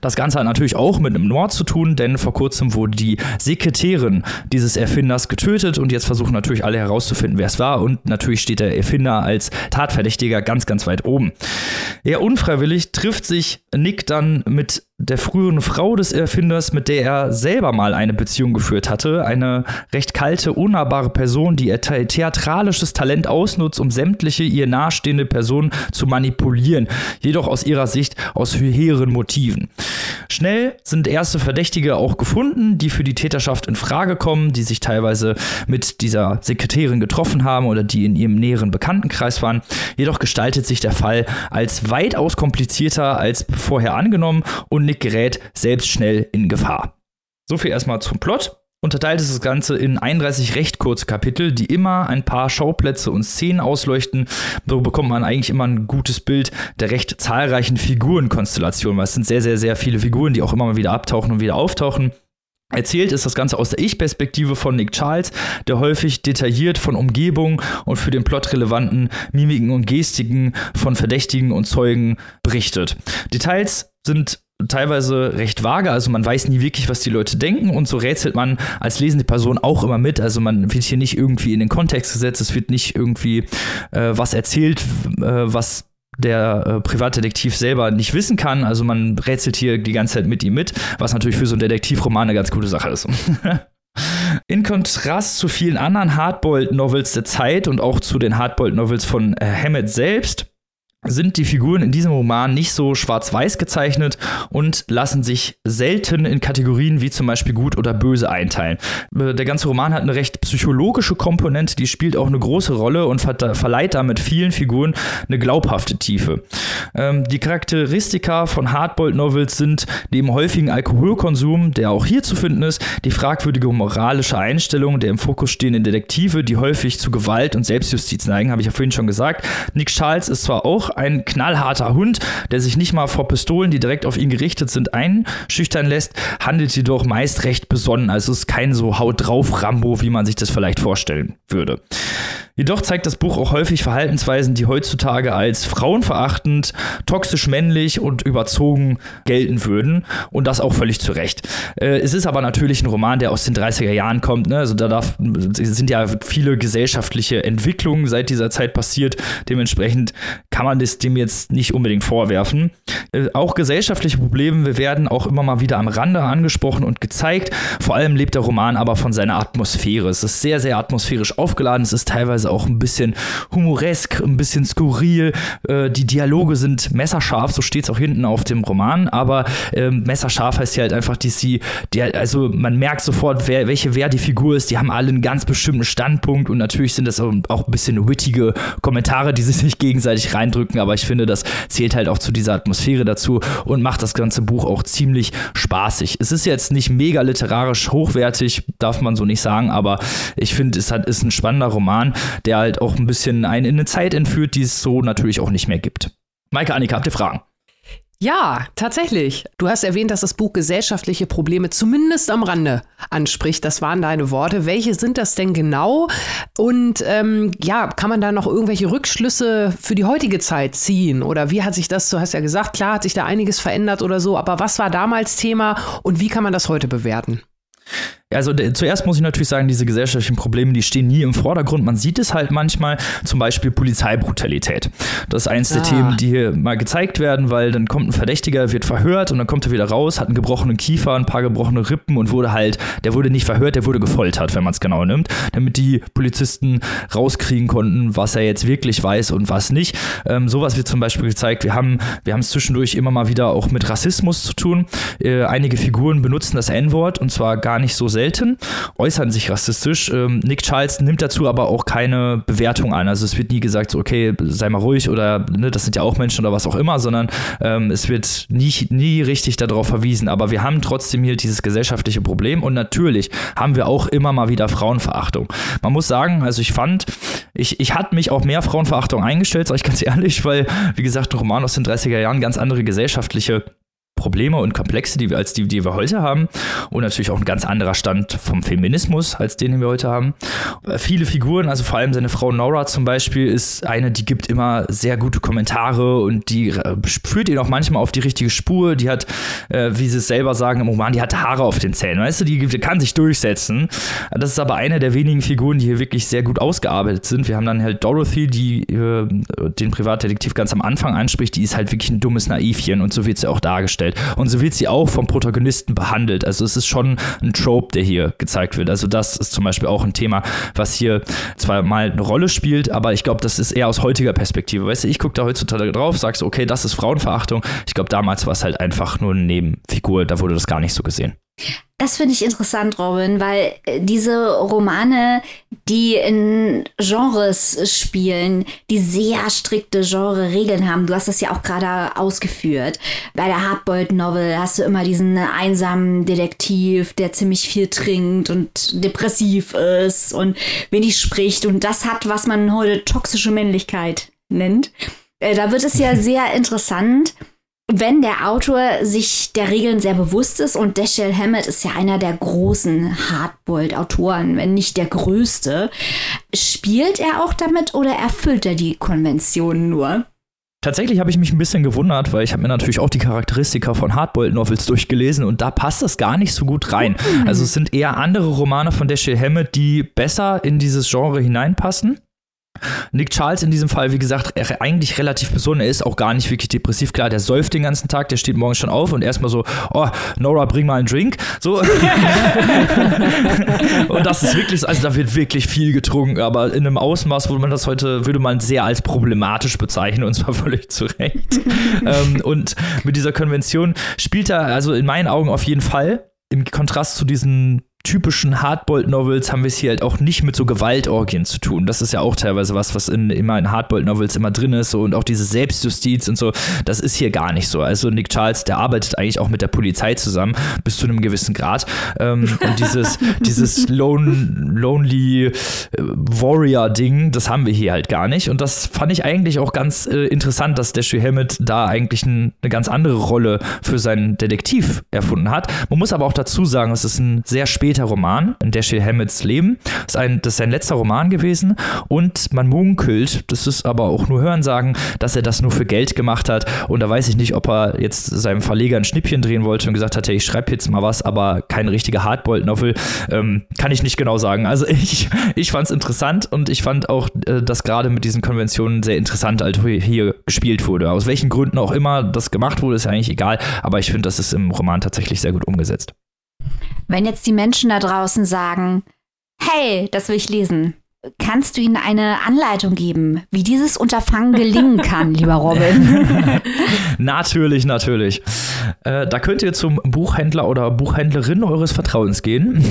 [SPEAKER 1] Das Ganze hat natürlich auch mit einem Mord zu tun, denn vor kurzem wurde die Sekretärin dieses Erfinders getötet und jetzt versuchen natürlich alle herauszufinden, wer es war und natürlich steht der Erfinder als Tatverdächtiger ganz, ganz weit oben. Ja, unfreiwillig trifft sich Nick dann mit der früheren Frau des Erfinders, mit der er selber mal eine Beziehung geführt hatte. Eine recht kalte, unnahbare Person, die ihr theatralisches Talent ausnutzt, um sämtliche ihr nahestehende Personen zu manipulieren. Jedoch aus ihrer Sicht aus höheren Motiven. Schnell sind erste Verdächtige auch gefunden, die für die Täterschaft in Frage kommen, die sich teilweise mit dieser Sekretärin getroffen haben oder die in ihrem näheren Bekanntenkreis waren. Jedoch gestaltet sich der Fall als weitaus komplizierter als vorher angenommen und Nick gerät selbst schnell in Gefahr. So viel erstmal zum Plot. Unterteilt ist das Ganze in 31 recht kurze Kapitel, die immer ein paar Schauplätze und Szenen ausleuchten. So bekommt man eigentlich immer ein gutes Bild der recht zahlreichen Figurenkonstellationen, weil es sind sehr, sehr, sehr viele Figuren, die auch immer mal wieder abtauchen und wieder auftauchen. Erzählt ist das Ganze aus der Ich-Perspektive von Nick Charles, der häufig detailliert von Umgebung und für den Plot relevanten Mimiken und Gestiken von Verdächtigen und Zeugen berichtet. Details sind teilweise recht vage, also man weiß nie wirklich, was die Leute denken und so rätselt man als lesende Person auch immer mit. Also man wird hier nicht irgendwie in den Kontext gesetzt, es wird nicht irgendwie äh, was erzählt, äh, was der äh, Privatdetektiv selber nicht wissen kann. Also man rätselt hier die ganze Zeit mit ihm mit, was natürlich für so einen Detektivroman eine ganz gute Sache ist. In Kontrast zu vielen anderen Hardboiled-Novels der Zeit und auch zu den Hardboiled-Novels von äh, Hammett selbst sind die Figuren in diesem Roman nicht so schwarz-weiß gezeichnet und lassen sich selten in Kategorien wie zum Beispiel gut oder böse einteilen. Äh, der ganze Roman hat eine recht psychologische Komponente, die spielt auch eine große Rolle und verleiht damit vielen Figuren eine glaubhafte Tiefe. Ähm, die Charakteristika von Hardboiled-Novels sind neben häufigen Alkoholkonsum, der auch hier zu finden ist, die fragwürdige moralische Einstellung der im Fokus stehenden Detektive, die häufig zu Gewalt und Selbstjustiz neigen, habe ich ja vorhin schon gesagt. Nick Charles ist zwar auch ein knallharter Hund, der sich nicht mal vor Pistolen, die direkt auf ihn gerichtet sind, einschüchtern lässt, handelt jedoch meist recht besonnen. Also es ist kein so Haut drauf Rambo, wie man sich das vielleicht vorstellen würde. Jedoch zeigt das Buch auch häufig Verhaltensweisen, die heutzutage als frauenverachtend, toxisch männlich und überzogen gelten würden. Und das auch völlig zu Recht. Äh, es ist aber natürlich ein Roman, der aus den 30er Jahren kommt. Ne? Also da darf, sind ja viele gesellschaftliche Entwicklungen seit dieser Zeit passiert. Dementsprechend kann man das dem jetzt nicht unbedingt vorwerfen. Äh, auch gesellschaftliche Probleme werden auch immer mal wieder am Rande angesprochen und gezeigt. Vor allem lebt der Roman aber von seiner Atmosphäre. Es ist sehr, sehr atmosphärisch aufgeladen. Es ist teilweise auch ein bisschen humoresk, ein bisschen skurril. Äh, die Dialoge sind messerscharf, so steht es auch hinten auf dem Roman, aber ähm, messerscharf heißt ja halt einfach, sie, der, also man merkt sofort, wer, welche wer die Figur ist, die haben alle einen ganz bestimmten Standpunkt und natürlich sind das auch, ein bisschen wittige Kommentare, die sich gegenseitig reindrücken, aber ich finde, das zählt halt auch zu dieser Atmosphäre dazu und macht das ganze Buch auch ziemlich spaßig. Es ist jetzt nicht mega literarisch hochwertig, darf man so nicht sagen, aber ich finde, es hat, ist ein spannender Roman, der halt auch ein bisschen einen in eine Zeit entführt, die es so natürlich auch nicht mehr gibt. Maike, Annika, habt ihr Fragen?
[SPEAKER 4] Ja, tatsächlich. Du hast erwähnt, dass das Buch gesellschaftliche Probleme zumindest am Rande anspricht. Das waren deine Worte. Welche sind das denn genau? Und ähm, ja, kann man da noch irgendwelche Rückschlüsse für die heutige Zeit ziehen? Oder wie hat sich das, du hast ja gesagt, klar hat sich da einiges verändert oder so, aber was war damals Thema und wie kann man das heute bewerten?
[SPEAKER 1] Also zuerst muss ich natürlich sagen, diese gesellschaftlichen Probleme, die stehen nie im Vordergrund. Man sieht es halt manchmal, zum Beispiel Polizeibrutalität. Das ist eins ah. der Themen, die hier mal gezeigt werden, weil dann kommt ein Verdächtiger, wird verhört und dann kommt er wieder raus, hat einen gebrochenen Kiefer, ein paar gebrochene Rippen und wurde halt, der wurde nicht verhört, der wurde gefoltert, wenn man es genau nimmt, damit die Polizisten rauskriegen konnten, was er jetzt wirklich weiß und was nicht. Ähm, sowas wird zum Beispiel gezeigt. Wir haben wir haben es zwischendurch immer mal wieder auch mit Rassismus zu tun. Äh, einige Figuren benutzen das N-Wort und zwar gar nicht so sehr selten, äußern sich rassistisch. Ähm, Nick Charles nimmt dazu aber auch keine Bewertung an. Also es wird nie gesagt, so, okay, sei mal ruhig oder ne, das sind ja auch Menschen oder was auch immer, sondern ähm, es wird nie, nie richtig darauf verwiesen. Aber wir haben trotzdem hier dieses gesellschaftliche Problem und natürlich haben wir auch immer mal wieder Frauenverachtung. Man muss sagen, also ich fand, ich, ich hatte mich auch mehr Frauenverachtung eingestellt, sage ich ganz ehrlich, weil, wie gesagt, ein Roman aus den 30er Jahren ganz andere gesellschaftliche Probleme und Komplexe, die wir als die, die wir heute haben. Und natürlich auch ein ganz anderer Stand vom Feminismus als den, den wir heute haben. Äh, viele Figuren, also vor allem seine Frau Nora zum Beispiel, ist eine, die gibt immer sehr gute Kommentare und die äh, führt ihn auch manchmal auf die richtige Spur. Die hat, äh, wie sie es selber sagen im Roman, die hat Haare auf den Zähnen. Weißt du, die, die kann sich durchsetzen. Das ist aber eine der wenigen Figuren, die hier wirklich sehr gut ausgearbeitet sind. Wir haben dann halt Dorothy, die äh, den Privatdetektiv ganz am Anfang anspricht. Die ist halt wirklich ein dummes Naivchen und so wird sie auch dargestellt. Und so wird sie auch vom Protagonisten behandelt. Also es ist schon ein Trope, der hier gezeigt wird. Also das ist zum Beispiel auch ein Thema, was hier zwar mal eine Rolle spielt, aber ich glaube, das ist eher aus heutiger Perspektive. Weißt du, ich gucke da heutzutage drauf, sagst, okay, das ist Frauenverachtung. Ich glaube, damals war es halt einfach nur eine Nebenfigur, da wurde das gar nicht so gesehen.
[SPEAKER 2] Das finde ich interessant, Robin, weil äh, diese Romane, die in Genres spielen, die sehr strikte Genre-Regeln haben. Du hast das ja auch gerade ausgeführt. Bei der Hardboiled-Novel hast du immer diesen einsamen Detektiv, der ziemlich viel trinkt und depressiv ist und wenig spricht. Und das hat, was man heute toxische Männlichkeit nennt. Äh, da wird es ja sehr interessant wenn der Autor sich der Regeln sehr bewusst ist und Dashiell Hammett ist ja einer der großen Hardboiled-Autoren, wenn nicht der größte, spielt er auch damit oder erfüllt er die Konventionen nur?
[SPEAKER 1] Tatsächlich habe ich mich ein bisschen gewundert, weil ich habe mir natürlich auch die Charakteristika von Hardboiled-Novels durchgelesen und da passt das gar nicht so gut rein. Mhm. Also es sind eher andere Romane von Dashiell Hammett, die besser in dieses Genre hineinpassen. Nick Charles in diesem Fall, wie gesagt, eigentlich relativ besonnen. Er ist auch gar nicht wirklich depressiv. Klar, der säuft den ganzen Tag, der steht morgens schon auf und erstmal so, oh, Nora, bring mal einen Drink. So. und das ist wirklich, also da wird wirklich viel getrunken, aber in einem Ausmaß, wo man das heute, würde man sehr als problematisch bezeichnen und zwar völlig zu Recht. ähm, und mit dieser Konvention spielt er also in meinen Augen auf jeden Fall im Kontrast zu diesen typischen Hardboiled-Novels haben wir es hier halt auch nicht mit so Gewaltorgien zu tun. Das ist ja auch teilweise was, was in, immer in Hardboiled-Novels immer drin ist so, und auch diese Selbstjustiz und so. Das ist hier gar nicht so. Also Nick Charles, der arbeitet eigentlich auch mit der Polizei zusammen bis zu einem gewissen Grad. Ähm, und dieses, dieses lone, Lonely äh, Warrior-Ding, das haben wir hier halt gar nicht. Und das fand ich eigentlich auch ganz äh, interessant, dass Dashiell Hammett da eigentlich ein, eine ganz andere Rolle für seinen Detektiv erfunden hat. Man muss aber auch dazu sagen, es ist ein sehr später später Roman, Dashiell Hammetts Leben. Das ist, ein, das ist sein letzter Roman gewesen und man munkelt, das ist aber auch nur Hörensagen, dass er das nur für Geld gemacht hat und da weiß ich nicht, ob er jetzt seinem Verleger ein Schnippchen drehen wollte und gesagt hat, hey, ich schreibe jetzt mal was, aber keine richtige Hardboiled-Novel, ähm, kann ich nicht genau sagen. Also ich, ich fand es interessant und ich fand auch, äh, dass gerade mit diesen Konventionen sehr interessant halt hier gespielt wurde. Aus welchen Gründen auch immer das gemacht wurde, ist ja eigentlich egal, aber ich finde, das ist im Roman tatsächlich sehr gut umgesetzt.
[SPEAKER 2] Wenn jetzt die Menschen da draußen sagen, hey, das will ich lesen, kannst du ihnen eine Anleitung geben, wie dieses Unterfangen gelingen kann, lieber Robin?
[SPEAKER 1] natürlich, natürlich. Äh, da könnt ihr zum Buchhändler oder Buchhändlerin eures Vertrauens gehen.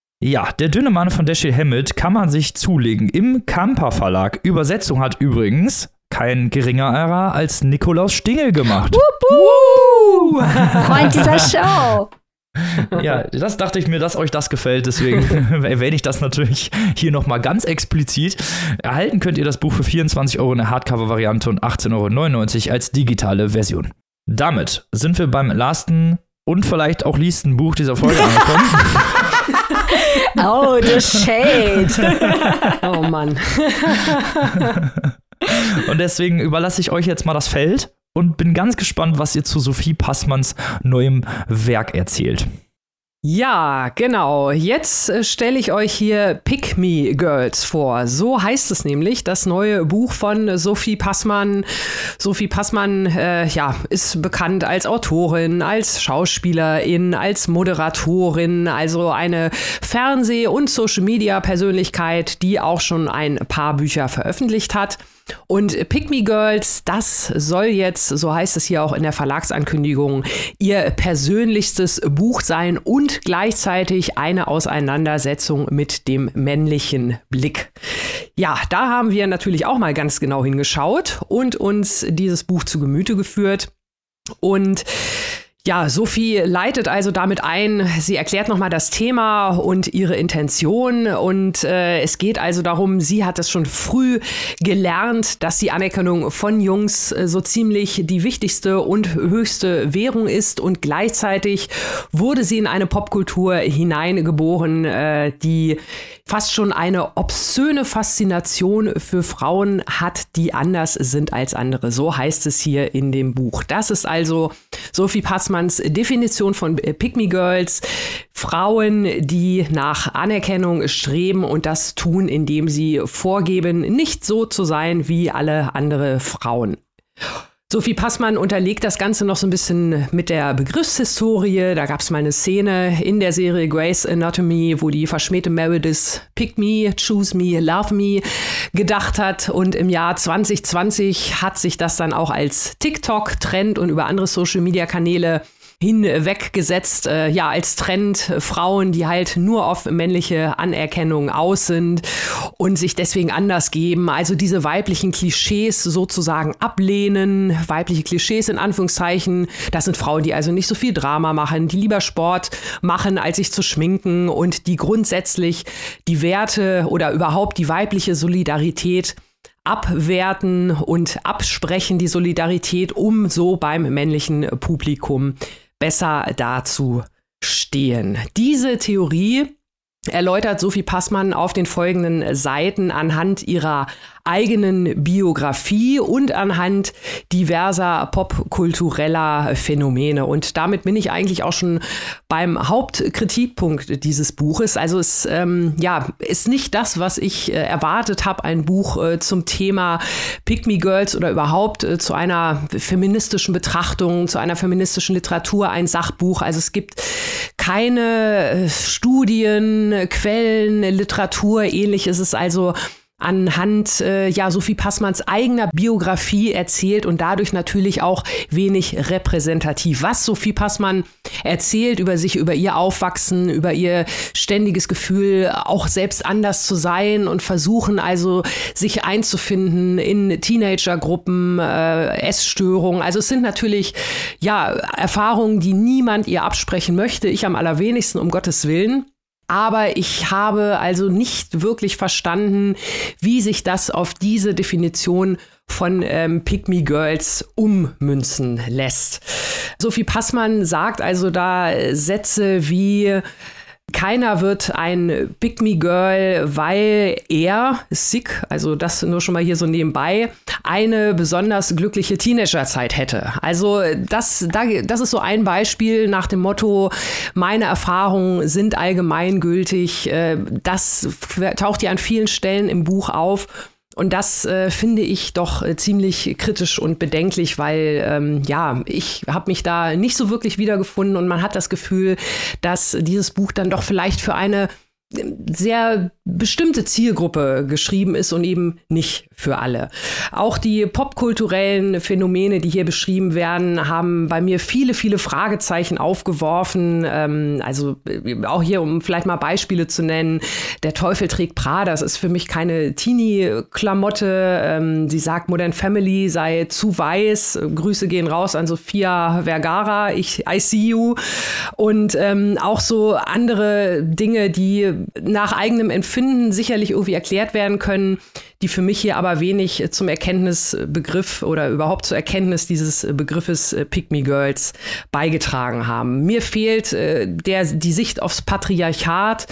[SPEAKER 1] ja, der dünne Mann von Dashiell Hammett kann man sich zulegen im Kamper Verlag. Übersetzung hat übrigens kein geringerer als Nikolaus Stingel gemacht.
[SPEAKER 2] Wupp, wupp. Freund dieser Show
[SPEAKER 1] ja, das dachte ich mir, dass euch das gefällt. Deswegen erwähne ich das natürlich hier nochmal ganz explizit. Erhalten könnt ihr das Buch für 24 Euro in der Hardcover-Variante und 18,99 Euro als digitale Version. Damit sind wir beim letzten und vielleicht auch leasten Buch dieser Folge angekommen.
[SPEAKER 2] oh, the shade.
[SPEAKER 4] oh Mann.
[SPEAKER 1] und deswegen überlasse ich euch jetzt mal das Feld und bin ganz gespannt, was ihr zu Sophie Passmanns neuem Werk erzählt.
[SPEAKER 4] Ja, genau. Jetzt äh, stelle ich euch hier Pick Me Girls vor. So heißt es nämlich, das neue Buch von Sophie Passmann. Sophie Passmann, äh, ja, ist bekannt als Autorin, als Schauspielerin, als Moderatorin, also eine Fernseh- und Social-Media-Persönlichkeit, die auch schon ein paar Bücher veröffentlicht hat. Und Pick Me Girls, das soll jetzt, so heißt es hier auch in der Verlagsankündigung, ihr persönlichstes Buch sein und gleichzeitig eine Auseinandersetzung mit dem männlichen Blick. Ja, da haben wir natürlich auch mal ganz genau hingeschaut und uns dieses Buch zu Gemüte geführt. Und Ja, Sophie leitet also damit ein, sie erklärt nochmal das Thema und ihre Intention. Und äh, es geht also darum, sie hat es schon früh gelernt, dass die Anerkennung von Jungs äh, so ziemlich die wichtigste und höchste Währung ist. Und gleichzeitig wurde sie in eine Popkultur hineingeboren, äh, die fast schon eine obszöne Faszination für Frauen hat, die anders sind als andere. So heißt es hier in dem Buch. Das ist also Sophie Passmanns Definition von Pick Me Girls. Frauen, die nach Anerkennung streben und das tun, indem sie vorgeben, nicht so zu sein wie alle andere Frauen. Sophie Passmann unterlegt das Ganze noch so ein bisschen mit der Begriffshistorie. Da gab es mal eine Szene in der Serie Grace Anatomy, wo die verschmähte Meredith Pick Me, Choose Me, Love Me gedacht hat. Und im Jahr 2020 hat sich das dann auch als TikTok-Trend und über andere Social-Media-Kanäle hinweggesetzt, äh, ja, als Trend äh, Frauen, die halt nur auf männliche Anerkennung aus sind und sich deswegen anders geben. Also diese weiblichen Klischees sozusagen ablehnen. Weibliche Klischees in Anführungszeichen. Das sind Frauen, die also nicht so viel Drama machen, die lieber Sport machen, als sich zu schminken und die grundsätzlich die Werte oder überhaupt die weibliche Solidarität abwerten und absprechen, die Solidarität, um so beim männlichen Publikum besser dazu stehen. Diese Theorie erläutert Sophie Passmann auf den folgenden Seiten anhand ihrer eigenen Biografie und anhand diverser popkultureller Phänomene. Und damit bin ich eigentlich auch schon beim Hauptkritikpunkt dieses Buches. Also es ähm, ja, ist nicht das, was ich äh, erwartet habe, ein Buch äh, zum Thema Pick Me Girls oder überhaupt äh, zu einer feministischen Betrachtung, zu einer feministischen Literatur, ein Sachbuch. Also es gibt keine äh, Studien, Quellen, Literatur, ähnliches. Es ist also anhand äh, ja Sophie Passmanns eigener Biografie erzählt und dadurch natürlich auch wenig repräsentativ. Was Sophie Passmann erzählt über sich, über ihr Aufwachsen, über ihr ständiges Gefühl, auch selbst anders zu sein und versuchen also sich einzufinden in Teenagergruppen, äh, Essstörungen. Also es sind natürlich ja Erfahrungen, die niemand ihr absprechen möchte. Ich am allerwenigsten, um Gottes Willen. Aber ich habe also nicht wirklich verstanden, wie sich das auf diese Definition von ähm, Pick Me Girls ummünzen lässt. Sophie Passmann sagt also da Sätze wie keiner wird ein Pick Me Girl, weil er, Sick, also das nur schon mal hier so nebenbei, eine besonders glückliche Teenagerzeit hätte. Also das, das ist so ein Beispiel nach dem Motto, meine Erfahrungen sind allgemeingültig. Äh, das taucht ja an vielen Stellen im Buch auf. Und das äh, finde ich doch äh, ziemlich kritisch und bedenklich, weil ähm, ja, ich habe mich da nicht so wirklich wiedergefunden und man hat das Gefühl, dass dieses Buch dann doch vielleicht für eine sehr bestimmte Zielgruppe geschrieben ist und eben nicht für alle. Auch die popkulturellen Phänomene, die hier beschrieben werden, haben bei mir viele, viele Fragezeichen aufgeworfen. Ähm, also äh, auch hier, um vielleicht mal Beispiele zu nennen, der Teufel trägt Prada, das ist für mich keine Teenie-Klamotte. Ähm, sie sagt, Modern Family sei zu weiß. Grüße gehen raus an Sophia Vergara, ich I see you. Und ähm, auch so andere Dinge, die nach eigenem Empfinden sicherlich irgendwie erklärt werden können, die für mich hier aber wenig zum Erkenntnisbegriff oder überhaupt zur Erkenntnis dieses Begriffes äh, Pick Me Girls beigetragen haben. Mir fehlt äh, der, die Sicht aufs Patriarchat,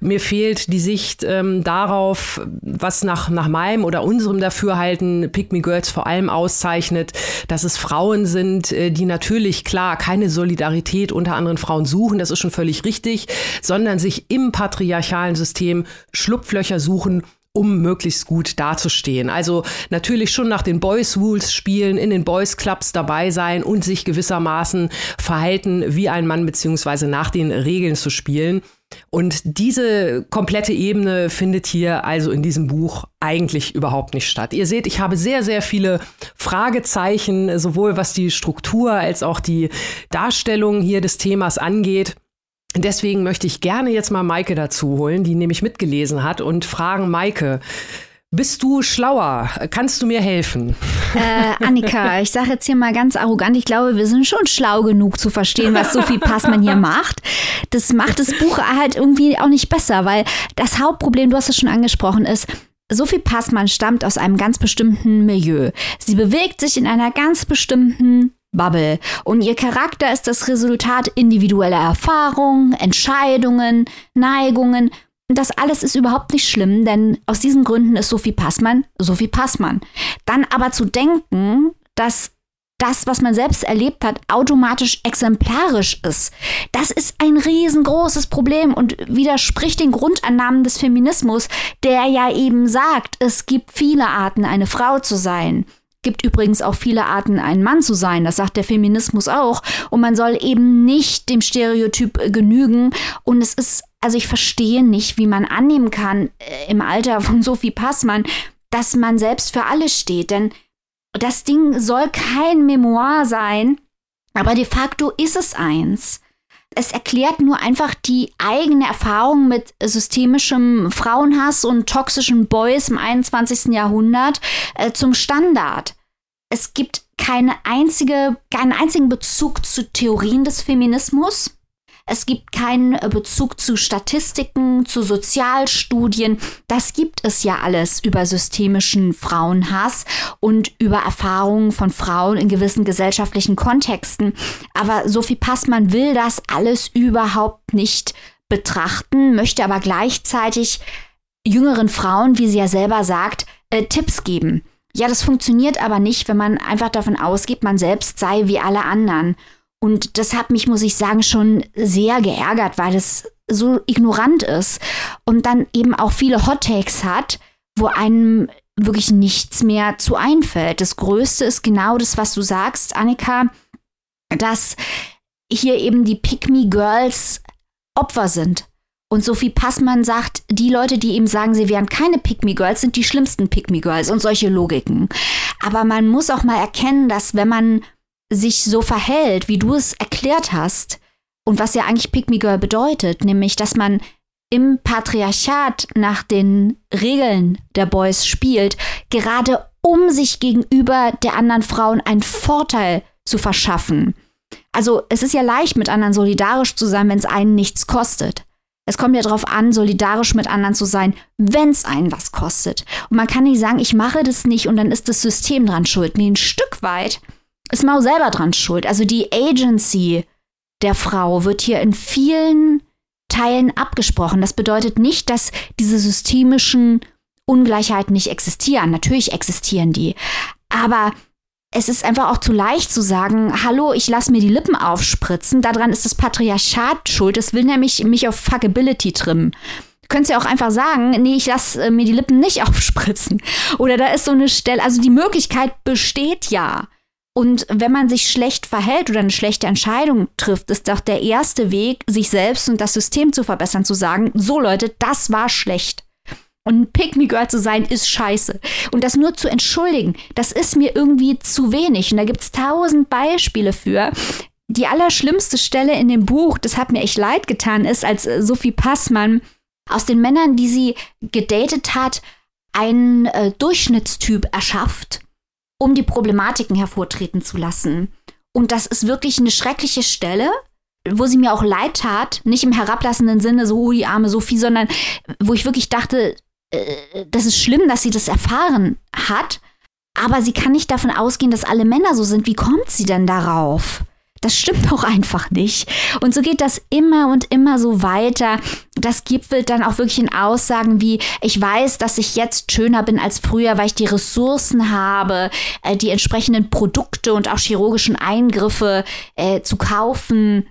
[SPEAKER 4] mir fehlt die Sicht ähm, darauf, was nach, nach meinem oder unserem Dafürhalten Pick Me Girls vor allem auszeichnet, dass es Frauen sind, äh, die natürlich klar keine Solidarität unter anderen Frauen suchen, das ist schon völlig richtig, sondern sich im patriarchalen System Schlupflöcher suchen, um möglichst gut dazustehen. Also natürlich schon nach den Boys Rules spielen, in den Boys Clubs dabei sein und sich gewissermaßen verhalten wie ein Mann beziehungsweise nach den Regeln zu spielen. Und diese komplette Ebene findet hier also in diesem Buch eigentlich überhaupt nicht statt. Ihr seht, ich habe sehr, sehr viele Fragezeichen, sowohl was die Struktur als auch die Darstellung hier des Themas angeht. Deswegen möchte ich gerne jetzt mal Maike dazu holen, die nämlich mitgelesen hat und fragen, Maike, Bist du schlauer? Kannst du mir helfen?
[SPEAKER 2] Äh, Annika, ich sage jetzt hier mal ganz arrogant, ich glaube, wir sind schon schlau genug zu verstehen, was Sophie Passmann hier macht. Das macht das Buch halt irgendwie auch nicht besser, weil das Hauptproblem, du hast es schon angesprochen, ist, Sophie Passmann stammt aus einem ganz bestimmten Milieu. Sie bewegt sich in einer ganz bestimmten Bubble. Und ihr Charakter ist das Resultat individueller Erfahrungen, Entscheidungen, Neigungen. Das alles ist überhaupt nicht schlimm, denn aus diesen Gründen ist Sophie Passmann Sophie Passmann. Dann aber zu denken, dass das, was man selbst erlebt hat, automatisch exemplarisch ist. Das ist ein riesengroßes Problem und widerspricht den Grundannahmen des Feminismus, der ja eben sagt, es gibt viele Arten, eine Frau zu sein gibt übrigens auch viele Arten, ein Mann zu sein. Das sagt der Feminismus auch. Und man soll eben nicht dem Stereotyp genügen. Und es ist, also ich verstehe nicht, wie man annehmen kann äh, im Alter von Sophie Passmann, dass man selbst für alles steht. Denn das Ding soll kein Memoir sein, aber de facto ist es eins. Es erklärt nur einfach die eigene Erfahrung mit systemischem Frauenhass und toxischen Boys im 21. Jahrhundert äh, zum Standard. Es gibt keine einzige, keinen einzigen Bezug zu Theorien des Feminismus. Es gibt keinen äh, Bezug zu Statistiken, zu Sozialstudien. Das gibt es ja alles über systemischen Frauenhass und über Erfahrungen von Frauen in gewissen gesellschaftlichen Kontexten. Aber Sophie Passmann will das alles überhaupt nicht betrachten, möchte aber gleichzeitig jüngeren Frauen, wie sie ja selber sagt, äh, Tipps geben. Ja, das funktioniert aber nicht, wenn man einfach davon ausgeht, man selbst sei wie alle anderen. Und das hat mich, muss ich sagen, schon sehr geärgert, weil es so ignorant ist und dann eben auch viele Hot Takes hat, wo einem wirklich nichts mehr zu einfällt. Das Größte ist genau das, was du sagst, Annika, dass hier eben die Pick Me Girls Opfer sind. Und Sophie Passmann sagt, die Leute, die eben sagen, sie wären keine Pick Me Girls, sind die schlimmsten Pick Me Girls und solche Logiken. Aber man muss auch mal erkennen, dass wenn man sich so verhält, wie du es erklärt hast, und was ja eigentlich Pick Me Girl bedeutet, nämlich, dass man im Patriarchat nach den Regeln der Boys spielt, gerade um sich gegenüber der anderen Frauen einen Vorteil zu verschaffen. Also es ist ja leicht, mit anderen solidarisch zu sein, wenn es einen nichts kostet. Es kommt ja darauf an, solidarisch mit anderen zu sein, wenn es einen was kostet. Und man kann nicht sagen, ich mache das nicht und dann ist das System dran schuld. Nee, ein Stück weit ist Mao selber dran schuld. Also die Agency der Frau wird hier in vielen Teilen abgesprochen. Das bedeutet nicht, dass diese systemischen Ungleichheiten nicht existieren. Natürlich existieren die. Aber es ist einfach auch zu leicht zu sagen, hallo, ich lasse mir die Lippen aufspritzen. Daran ist das Patriarchat schuld. Es will nämlich mich auf Fuckability trimmen. Du könntest ja auch einfach sagen, nee, ich lasse äh, mir die Lippen nicht aufspritzen. Oder da ist so eine Stelle, also die Möglichkeit besteht ja. Und wenn man sich schlecht verhält oder eine schlechte Entscheidung trifft, ist doch der erste Weg, sich selbst und das System zu verbessern, zu sagen, so Leute, das war schlecht. Und ein Pick-Me-Girl zu sein, ist scheiße. Und das nur zu entschuldigen, das ist mir irgendwie zu wenig. Und da gibt es tausend Beispiele für. Die allerschlimmste Stelle in dem Buch, das hat mir echt leid getan, ist, als Sophie Passmann aus den Männern, die sie gedatet hat, einen äh, Durchschnittstyp erschafft um die Problematiken hervortreten zu lassen. Und das ist wirklich eine schreckliche Stelle, wo sie mir auch leid tat, nicht im herablassenden Sinne, so oh, die arme Sophie, sondern wo ich wirklich dachte, äh, das ist schlimm, dass sie das erfahren hat, aber sie kann nicht davon ausgehen, dass alle Männer so sind. Wie kommt sie denn darauf? Das stimmt doch einfach nicht. Und so geht das immer und immer so weiter. Das gipfelt dann auch wirklich in Aussagen wie, ich weiß, dass ich jetzt schöner bin als früher, weil ich die Ressourcen habe, äh, die entsprechenden Produkte und auch chirurgischen Eingriffe äh, zu kaufen.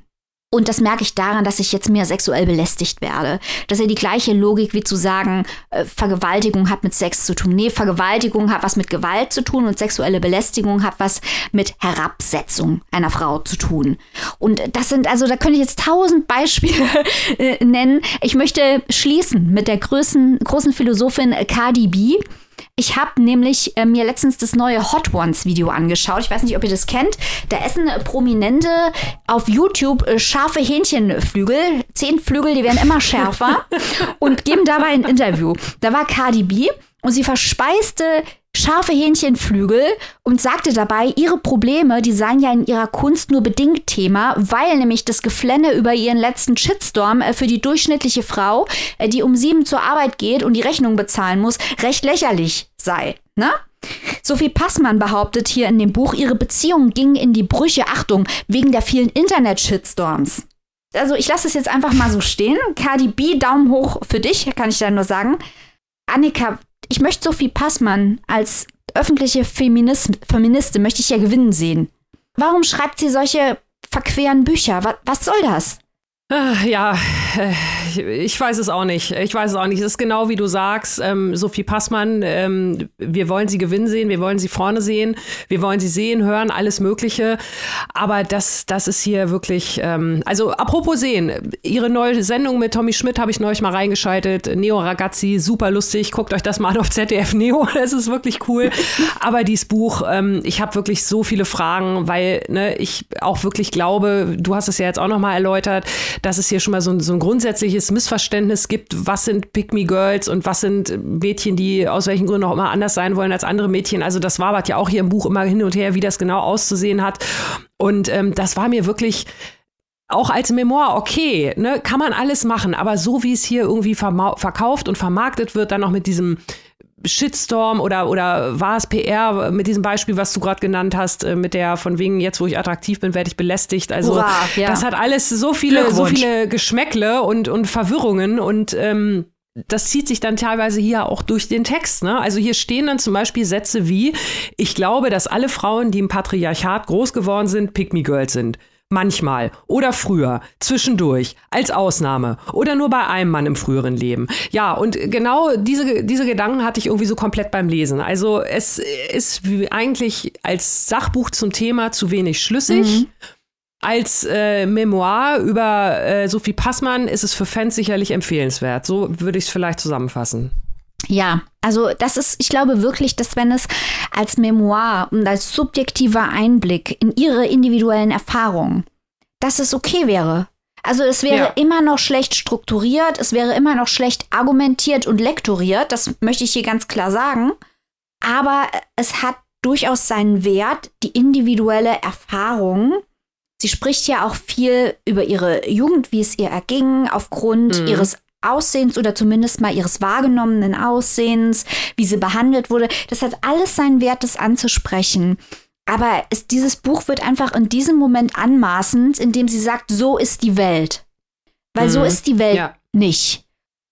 [SPEAKER 2] Und das merke ich daran, dass ich jetzt mehr sexuell belästigt werde. Das ist ja die gleiche Logik wie zu sagen, äh, Vergewaltigung hat mit Sex zu tun. Nee, Vergewaltigung hat was mit Gewalt zu tun und sexuelle Belästigung hat was mit Herabsetzung einer Frau zu tun. Und das sind, also da könnte ich jetzt tausend Beispiele äh, nennen. Ich möchte schließen mit der großen, großen Philosophin Cardi B ich habe nämlich äh, mir letztens das neue Hot Ones Video angeschaut. Ich weiß nicht, ob ihr das kennt. Da essen Prominente auf YouTube äh, scharfe Hähnchenflügel. Zehn Flügel, die werden immer schärfer und geben dabei ein Interview. Da war Cardi B und sie verspeiste scharfe Hähnchenflügel und sagte dabei, ihre Probleme, die seien ja in ihrer Kunst nur bedingt Thema, weil nämlich das Geflenne über ihren letzten Shitstorm äh, für die durchschnittliche Frau, äh, die um sieben zur Arbeit geht und die Rechnung bezahlen muss, recht lächerlich sei. Ne? Sophie Passmann behauptet hier in dem Buch, ihre Beziehungen gingen in die Brüche, Achtung, wegen der vielen Internet-Shitstorms. Also ich lasse es jetzt einfach mal so stehen. Cardi B, Daumen hoch für dich, kann ich da nur sagen. Annika, ich möchte Sophie Passmann als öffentliche Feminist Feministin möchte ich ja gewinnen sehen. Warum schreibt sie solche verqueren Bücher? Was, was soll das?
[SPEAKER 4] Ah, ja, äh, ich weiß es auch nicht. Ich weiß es auch nicht. Es ist genau wie du sagst, ähm, Sophie Passmann, ähm, wir wollen sie gewinnen sehen, wir wollen sie vorne sehen, wir wollen sie sehen, hören, alles Mögliche. Aber das, das ist hier wirklich, ähm, also apropos sehen, ihre neue Sendung mit Tommy Schmidt habe ich neulich mal reingeschaltet. Neo Ragazzi, super lustig. Guckt euch das mal an auf ZDF Neo, das ist wirklich cool. Aber dieses Buch, ähm, ich habe wirklich so viele Fragen, weil ne, ich auch wirklich glaube, du hast es ja jetzt auch noch mal erläutert, dass es hier schon mal so ein, so ein grundsätzliches Missverständnis gibt, was sind Pick-Me Girls und was sind Mädchen, die aus welchen Gründen auch immer anders sein wollen als andere Mädchen. Also das wabert ja auch hier im Buch immer hin und her, wie das genau auszusehen hat. Und ähm, das war mir wirklich auch als Memoir okay, ne, kann man alles machen, aber so wie es hier irgendwie verkauft und vermarktet wird, dann noch mit diesem Shitstorm oder, oder war es PR mit diesem Beispiel, was du gerade genannt hast, äh, mit der von wegen, jetzt wo ich attraktiv bin, werde ich belästigt. Also Hurra, ja. das hat alles so viele, so viele Geschmäckle und, und Verwirrungen und ähm, das zieht sich dann teilweise hier auch durch den Text. Ne? Also hier stehen dann zum Beispiel Sätze wie, ich glaube, dass alle Frauen, die im Patriarchat groß geworden sind, Pick-me-Girls sind. Manchmal oder früher, zwischendurch, als Ausnahme oder nur bei einem Mann im früheren Leben. Ja, und genau diese, diese Gedanken hatte ich irgendwie so komplett beim Lesen. Also es ist eigentlich als Sachbuch zum Thema zu wenig schlüssig. Mhm. Als äh, Memoir über äh, Sophie Passmann ist es für Fans sicherlich empfehlenswert. So würde ich es vielleicht zusammenfassen.
[SPEAKER 2] Ja, also das ist, ich glaube wirklich, dass wenn es als Memoir und als subjektiver Einblick in ihre individuellen Erfahrungen, dass es okay wäre. Also es wäre ja. immer noch schlecht strukturiert, es wäre immer noch schlecht argumentiert und lektoriert, das möchte ich hier ganz klar sagen. Aber es hat durchaus seinen Wert, die individuelle Erfahrung. Sie spricht ja auch viel über ihre Jugend, wie es ihr erging, aufgrund mhm. ihres Aussehens oder zumindest mal ihres wahrgenommenen Aussehens, wie sie behandelt wurde. Das hat alles seinen Wert, das anzusprechen. Aber es, dieses Buch wird einfach in diesem Moment anmaßend, indem sie sagt, so ist die Welt. Weil mhm. so ist die Welt ja. nicht.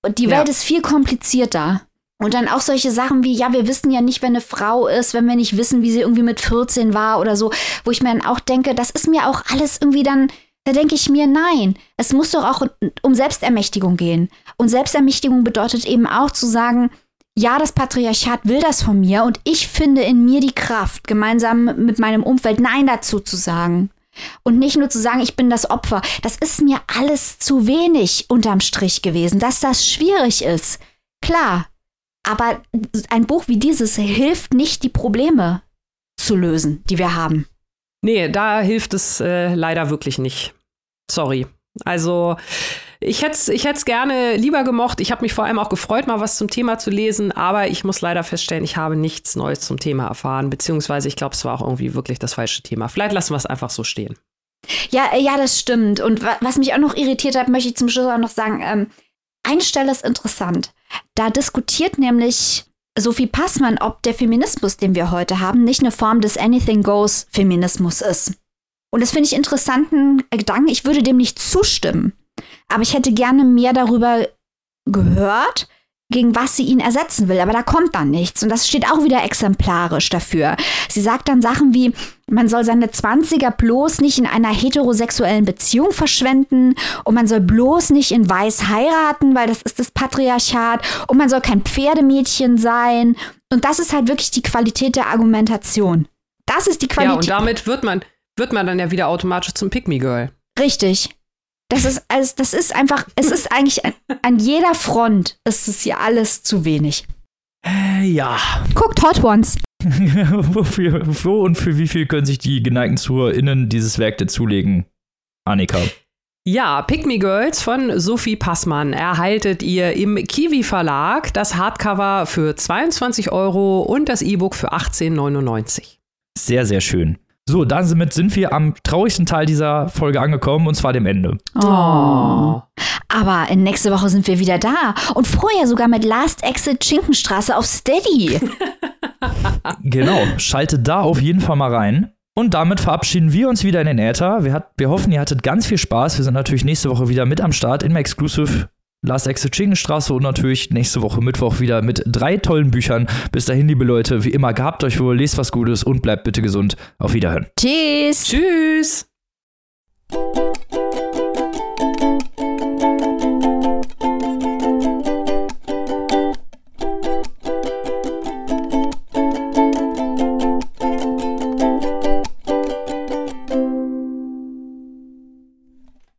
[SPEAKER 2] Und die ja. Welt ist viel komplizierter. Und dann auch solche Sachen wie, ja, wir wissen ja nicht, wenn eine Frau ist, wenn wir nicht wissen, wie sie irgendwie mit 14 war oder so, wo ich mir dann auch denke, das ist mir auch alles irgendwie dann da denke ich mir, nein, es muss doch auch um Selbstermächtigung gehen. Und Selbstermächtigung bedeutet eben auch zu sagen, ja, das Patriarchat will das von mir und ich finde in mir die Kraft, gemeinsam mit meinem Umfeld Nein dazu zu sagen. Und nicht nur zu sagen, ich bin das Opfer. Das ist mir alles zu wenig unterm Strich gewesen, dass das schwierig ist. Klar. Aber ein Buch wie dieses hilft nicht, die Probleme zu lösen, die wir haben.
[SPEAKER 4] Nee, da hilft es äh, leider wirklich nicht. Sorry. Also ich hätte es ich gerne lieber gemocht. Ich habe mich vor allem auch gefreut, mal was zum Thema zu lesen, aber ich muss leider feststellen, ich habe nichts Neues zum Thema erfahren, beziehungsweise ich glaube, es war auch irgendwie wirklich das falsche Thema. Vielleicht lassen wir es einfach so stehen.
[SPEAKER 2] Ja, äh, ja, das stimmt. Und was mich auch noch irritiert hat, möchte ich zum Schluss auch noch sagen, ähm, eine Stelle ist interessant. Da diskutiert nämlich Sophie Passmann, ob der Feminismus, den wir heute haben, nicht eine Form des Anything Goes Feminismus ist. Und das finde ich interessanten Gedanken. Ich würde dem nicht zustimmen. Aber ich hätte gerne mehr darüber gehört, gegen was sie ihn ersetzen will, aber da kommt dann nichts. Und das steht auch wieder exemplarisch dafür. Sie sagt dann Sachen wie, man soll seine 20er bloß nicht in einer heterosexuellen Beziehung verschwenden und man soll bloß nicht in weiß heiraten, weil das ist das Patriarchat und man soll kein Pferdemädchen sein. Und das ist halt wirklich die Qualität der Argumentation. Das ist die Qualität.
[SPEAKER 4] Ja, und damit wird man, wird man dann ja wieder automatisch zum Pick-Me-Girl.
[SPEAKER 2] Richtig. Das ist, also, das ist einfach, es ist eigentlich an, an jeder Front ist es hier alles zu wenig.
[SPEAKER 1] Äh, ja.
[SPEAKER 2] Guckt Hot Ones.
[SPEAKER 1] Wofür, wo und für wie viel können sich die geneigten ZuhörerInnen dieses Werk denn zulegen? Annika.
[SPEAKER 4] Ja, Pick Me Girls von Sophie Passmann erhaltet ihr im Kiwi Verlag das Hardcover für 22 Euro und das E-Book für 18,99.
[SPEAKER 1] Sehr, sehr schön. So, damit sind wir am traurigsten Teil dieser Folge angekommen und zwar dem Ende.
[SPEAKER 2] Oh. Aber in nächste Woche sind wir wieder da und vorher sogar mit Last Exit Schinkenstraße auf Steady.
[SPEAKER 1] genau, schaltet da auf jeden Fall mal rein. Und damit verabschieden wir uns wieder in den Äther. Wir, hat, wir hoffen, ihr hattet ganz viel Spaß. Wir sind natürlich nächste Woche wieder mit am Start in Exclusive Last Exit Schinkenstraße und natürlich nächste Woche Mittwoch wieder mit drei tollen Büchern. Bis dahin, liebe Leute, wie immer, gehabt euch wohl, lest was Gutes und bleibt bitte gesund. Auf Wiederhören.
[SPEAKER 2] Tschüss.
[SPEAKER 4] Tschüss.